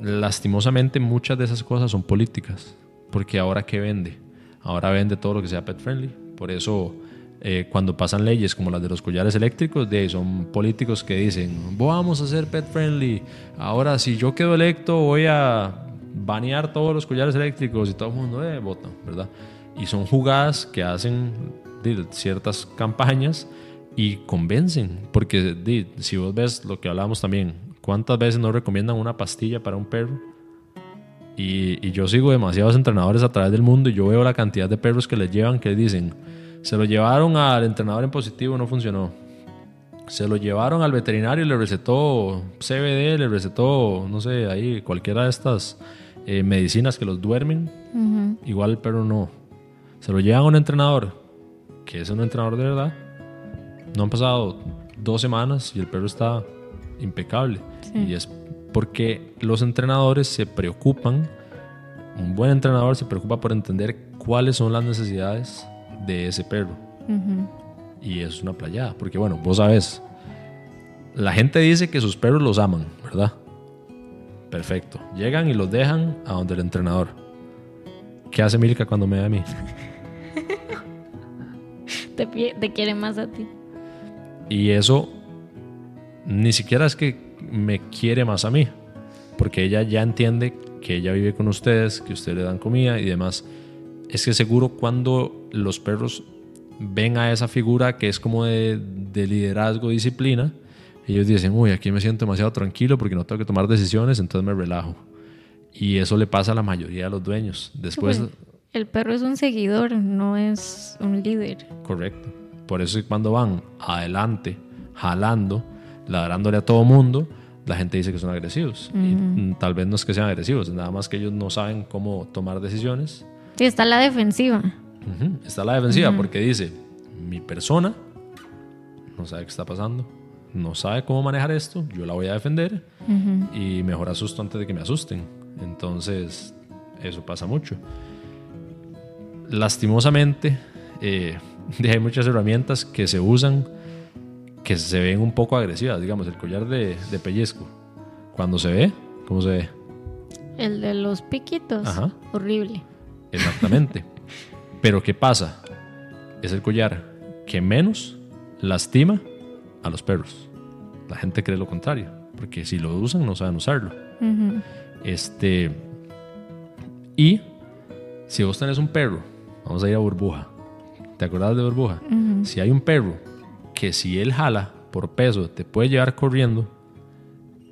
lastimosamente muchas de esas cosas son políticas. Porque ahora, ¿qué vende? Ahora vende todo lo que sea pet friendly por eso eh, cuando pasan leyes como las de los collares eléctricos, de, son políticos que dicen, vamos a ser pet friendly, ahora si yo quedo electo voy a banear todos los collares eléctricos y todo el mundo eh, vota, ¿verdad? Y son jugadas que hacen ciertas campañas y convencen, porque si vos ves lo que hablamos también, ¿cuántas veces nos recomiendan una pastilla para un perro? Y, y, yo sigo demasiados entrenadores a través del mundo y yo veo la cantidad de perros que les llevan que dicen, se lo llevaron al entrenador en positivo, no funcionó. Se lo llevaron al veterinario y le recetó CBD, le recetó, no sé, ahí cualquiera de estas eh, medicinas que los duermen. Igual el perro no. Se lo llevan a un entrenador, que es un entrenador de verdad. No han pasado dos semanas y el perro está impecable. Y es porque los entrenadores se preocupan, un buen entrenador se preocupa por entender cuáles son las necesidades de ese perro. Y es una playada, porque bueno, vos sabes, la gente dice que sus perros los aman, ¿verdad? Perfecto. Llegan y los dejan a donde el entrenador. ¿Qué hace Milka cuando me ve a mí? te, te quiere más a ti. Y eso ni siquiera es que me quiere más a mí, porque ella ya entiende que ella vive con ustedes, que ustedes le dan comida y demás es que seguro cuando los perros ven a esa figura que es como de, liderazgo, disciplina, ellos dicen, uy, aquí me siento demasiado tranquilo porque no tengo que tomar decisiones, entonces me relajo. Y eso le pasa a la mayoría de los dueños. Después... el perro es un seguidor, no es un líder. Correcto. Por eso cuando van adelante, jalando, ladrándole a todo mundo, la gente dice que son agresivos. Y tal vez no es que sean agresivos, nada más que ellos no saben cómo tomar decisiones Sí, está la defensiva. Está la defensiva porque dice, mi persona no sabe qué está pasando, no sabe cómo manejar esto, yo la voy a defender y mejor asusto antes de que me asusten. Entonces, eso pasa mucho. Lastimosamente, eh, hay muchas herramientas que se usan que se ven un poco agresivas, digamos, el collar de, de pellizco. Cuando se ve, ¿cómo se ve? El de los piquitos. Ajá. Horrible. Exactamente. Pero ¿qué pasa? Es el collar que menos lastima a los perros. La gente cree lo contrario, porque si lo usan no saben usarlo. Este y si vos tenés un perro, vamos a ir a burbuja. ¿Te acordás de burbuja? Si hay un perro que si él jala por peso te puede llevar corriendo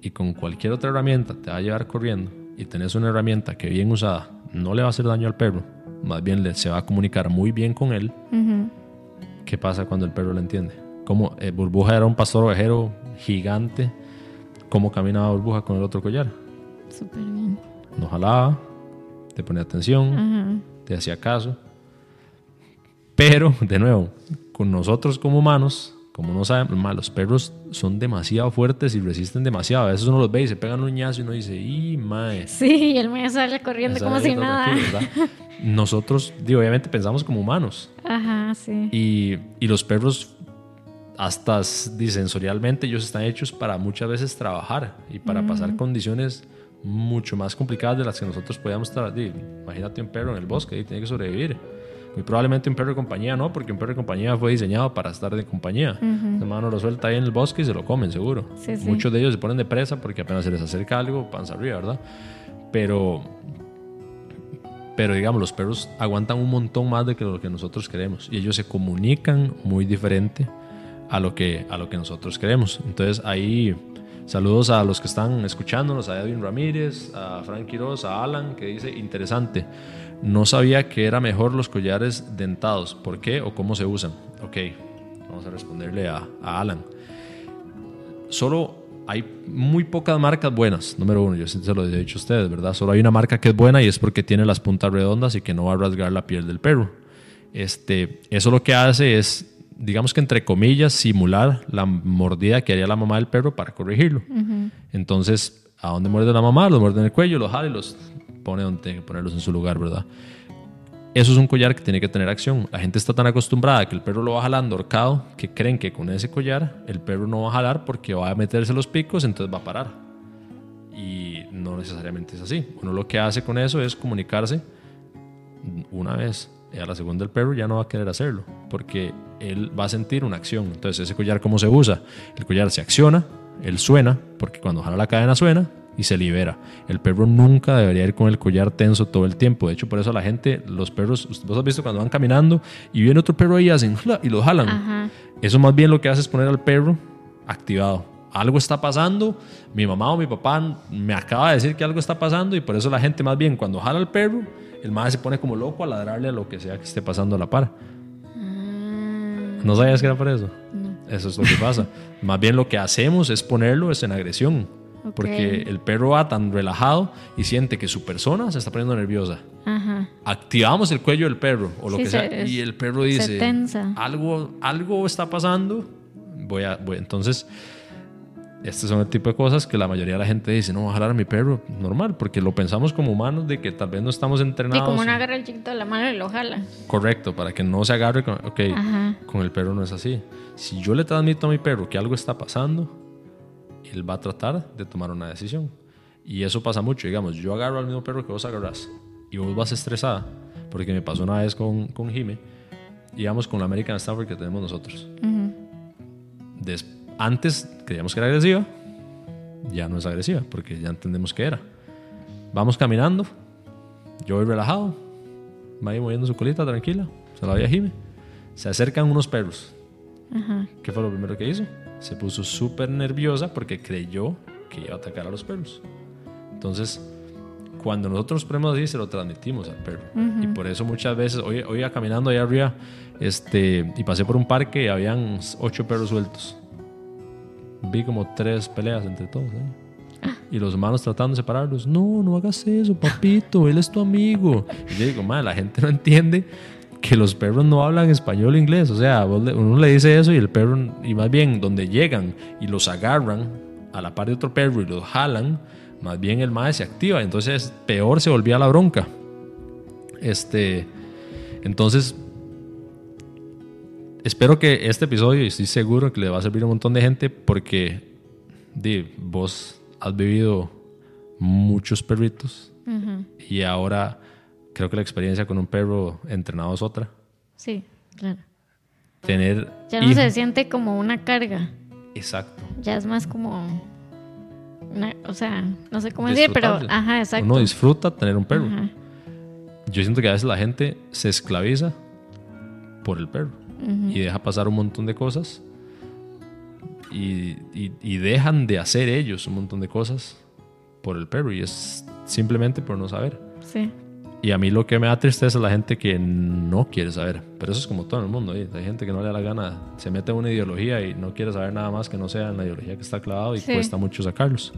y con cualquier otra herramienta te va a llevar corriendo y tenés una herramienta que bien usada no le va a hacer daño al perro, más bien le, se va a comunicar muy bien con él. ¿Qué pasa cuando el perro lo entiende? Como eh, Burbuja era un pastor ovejero gigante, ¿cómo caminaba Burbuja con el otro collar? Súper bien. No jalaba, te ponía atención, te hacía caso. Pero, de nuevo, con nosotros como humanos, como no saben, los perros son demasiado fuertes y resisten demasiado. A veces uno los ve y se pegan un ñazo y uno dice, ¡y mae! Sí, y el mae sale corriendo como si nada. Nosotros, digo, obviamente pensamos como humanos. Ajá, sí. Y, y los perros, hasta sensorialmente, ellos están hechos para muchas veces trabajar y para pasar condiciones mucho más complicadas de las que nosotros podíamos estar. Imagínate un perro en el bosque y tiene que sobrevivir muy probablemente un perro de compañía no, porque un perro de compañía fue diseñado para estar de compañía. Uh mano lo suelta ahí en el bosque y se lo comen, seguro. Muchos de ellos se ponen de presa porque apenas se les acerca algo, panza arriba, ¿verdad? Pero, pero digamos, los perros aguantan un montón más de que lo que nosotros queremos y ellos se comunican muy diferente a lo que, a lo que nosotros queremos. Entonces ahí... Saludos a los que están escuchándonos, a Edwin Ramírez, a Frank Quiroz, a Alan, que dice, interesante. No sabía que era mejor los collares dentados. ¿Por qué o cómo se usan? Ok, vamos a responderle a, Alan. Solo hay muy pocas marcas buenas, número uno, yo se lo he dicho a ustedes, ¿verdad? Solo hay una marca que es buena y es porque tiene las puntas redondas y que no va a rasgar la piel del perro. Este, eso lo que hace es, digamos que entre comillas, simular la mordida que haría la mamá del perro para corregirlo. Entonces, ¿a dónde muerde la mamá? Los muerde en el cuello, los jala y los pone donde tiene que ponerlos en su lugar, ¿verdad? Eso es un collar que tiene que tener acción. La gente está tan acostumbrada que el perro lo va jalando ahorcado que creen que con ese collar el perro no va a jalar porque va a meterse los picos, entonces va a parar. Y no necesariamente es así. Uno lo que hace con eso es comunicarse una vez, a la segunda el perro ya no va a querer hacerlo, porque él va a sentir una acción. Entonces, ese collar, ¿cómo se usa? El collar se acciona, él suena, porque cuando jala la cadena suena y se libera. El perro nunca debería ir con el collar tenso todo el tiempo. De hecho, por eso la gente, los perros, vos has visto cuando van caminando y viene otro perro ahí hacen y lo jalan. Eso más bien lo que hace es poner al perro activado. Algo está pasando, mi mamá o mi papá me acaba de decir que algo está pasando y por eso la gente más bien cuando jala al perro, el madre se pone como loco a ladrarle a lo que sea que esté pasando a la par. Ah. ¿No sabías que era por eso? Eso es lo que pasa. más bien lo que hacemos es ponerlo es en agresión. Porque el perro va tan relajado y siente que su persona se está poniendo nerviosa. Activamos el cuello del perro o lo que sea y el perro dice, algo, algo está pasando. Voy a, entonces, estos son el tipo de cosas que la mayoría de la gente dice, no, voy a jalar a mi perro. Normal, porque lo pensamos como humanos de que tal vez no estamos entrenados. Y como no agarra el chiquito de la mano y lo jala. Correcto, para que no se agarre. Con, ok, con el perro no es así. Si yo le transmito a mi perro que algo está pasando, él va a tratar de tomar una decisión. Y eso pasa mucho, digamos, yo agarro al mismo perro que vos agarras y vos vas estresada, porque me pasó una vez con, con Jime, íbamos con la American Stafford que tenemos nosotros. Antes creíamos que era agresiva, ya no es agresiva, porque ya entendemos que era. Vamos caminando, yo voy relajado, va ahí moviendo su colita tranquila, se la voy a Jime. Se acercan unos perros. ¿Qué fue lo primero que hizo? se puso súper nerviosa porque creyó que iba a atacar a los perros. Entonces, cuando nosotros ponemos así, se lo transmitimos al perro. Y por eso muchas veces, hoy, hoy iba caminando allá arriba este, y pasé por un parque y habían ocho perros sueltos. Vi como tres peleas entre todos. ¿eh? Y los humanos tratando de separarlos. No, no hagas eso, papito, él es tu amigo. Y yo digo, madre, la gente no entiende que los perros no hablan español o inglés. O sea, uno le dice eso y el perro, y más bien donde llegan y los agarran a la par de otro perro y los jalan, más bien el mae se activa. Entonces peor se volvía la bronca. Este, entonces, espero que este episodio, y estoy seguro que le va a servir a un montón de gente porque di, vos has vivido muchos perritos y ahora creo que la experiencia con un perro entrenado es otra. Sí, claro. Tener. Ya no se siente como una carga. Exacto. Ya es más como. o sea, no sé cómo decir, pero. Ajá, exacto. Uno disfruta tener un perro. Yo siento que a veces la gente se esclaviza por el perro y deja pasar un montón de cosas y, y dejan de hacer ellos un montón de cosas por el perro y es simplemente por no saber. Sí. Y a mí lo que me da tristeza es la gente que no quiere saber. Pero eso es como todo en el mundo. Hay gente que no le da la gana, se mete en una ideología y no quiere saber nada más que no sea en la ideología que está clavado y cuesta mucho sacarlos.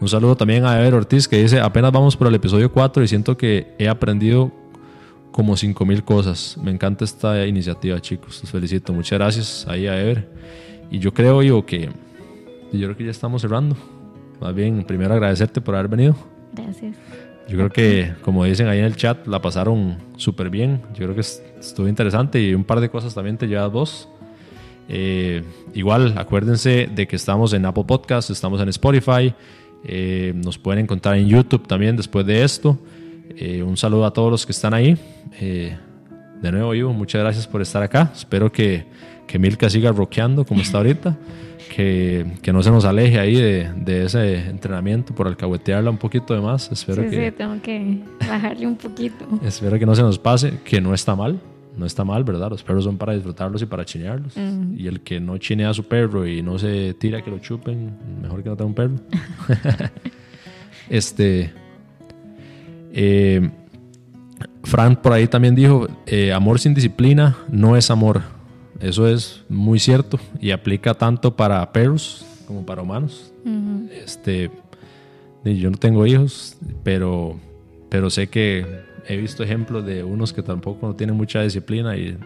Un saludo también a Ever Ortiz que dice, apenas vamos por el episodio 4 y siento que he aprendido como 5.000 cosas. Me encanta esta iniciativa, chicos. Los felicito. Muchas gracias ahí a Ever. Y yo creo, yo que yo creo que ya estamos cerrando. Más bien, primero agradecerte por haber venido. Gracias. Yo creo que, como dicen ahí en el chat, la pasaron súper bien. Yo creo que estuvo interesante y un par de cosas también te llevas vos. Eh, igual, acuérdense de que estamos en Apple Podcasts, estamos en Spotify. Eh, nos pueden encontrar en YouTube también después de esto. Eh, un saludo a todos los que están ahí. de nuevo, Ivo, muchas gracias por estar acá. Espero que, que Milka siga rockeando como está ahorita que, que, no se nos aleje ahí de, de, ese entrenamiento por alcahuetearla un poquito de más. Espero sí, que, sí, tengo que bajarle un poquito. espero que no se nos pase, que no está mal. No está mal, ¿verdad? Los perros son para disfrutarlos y para chinearlos. Y el que no chinea a su perro y no se tira que lo chupen, mejor que no tenga un perro. este. Eh, Frank por ahí también dijo: eh, amor sin disciplina no es amor eso es muy cierto y aplica tanto para perros como para humanos. este, yo no tengo hijos, pero, pero sé que he visto ejemplos de unos que tampoco tienen mucha disciplina y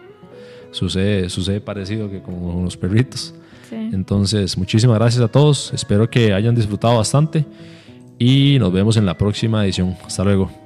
sucede, sucede parecido que con unos perritos. Entonces, muchísimas gracias a todos. Espero que hayan disfrutado bastante y nos vemos en la próxima edición. Hasta luego.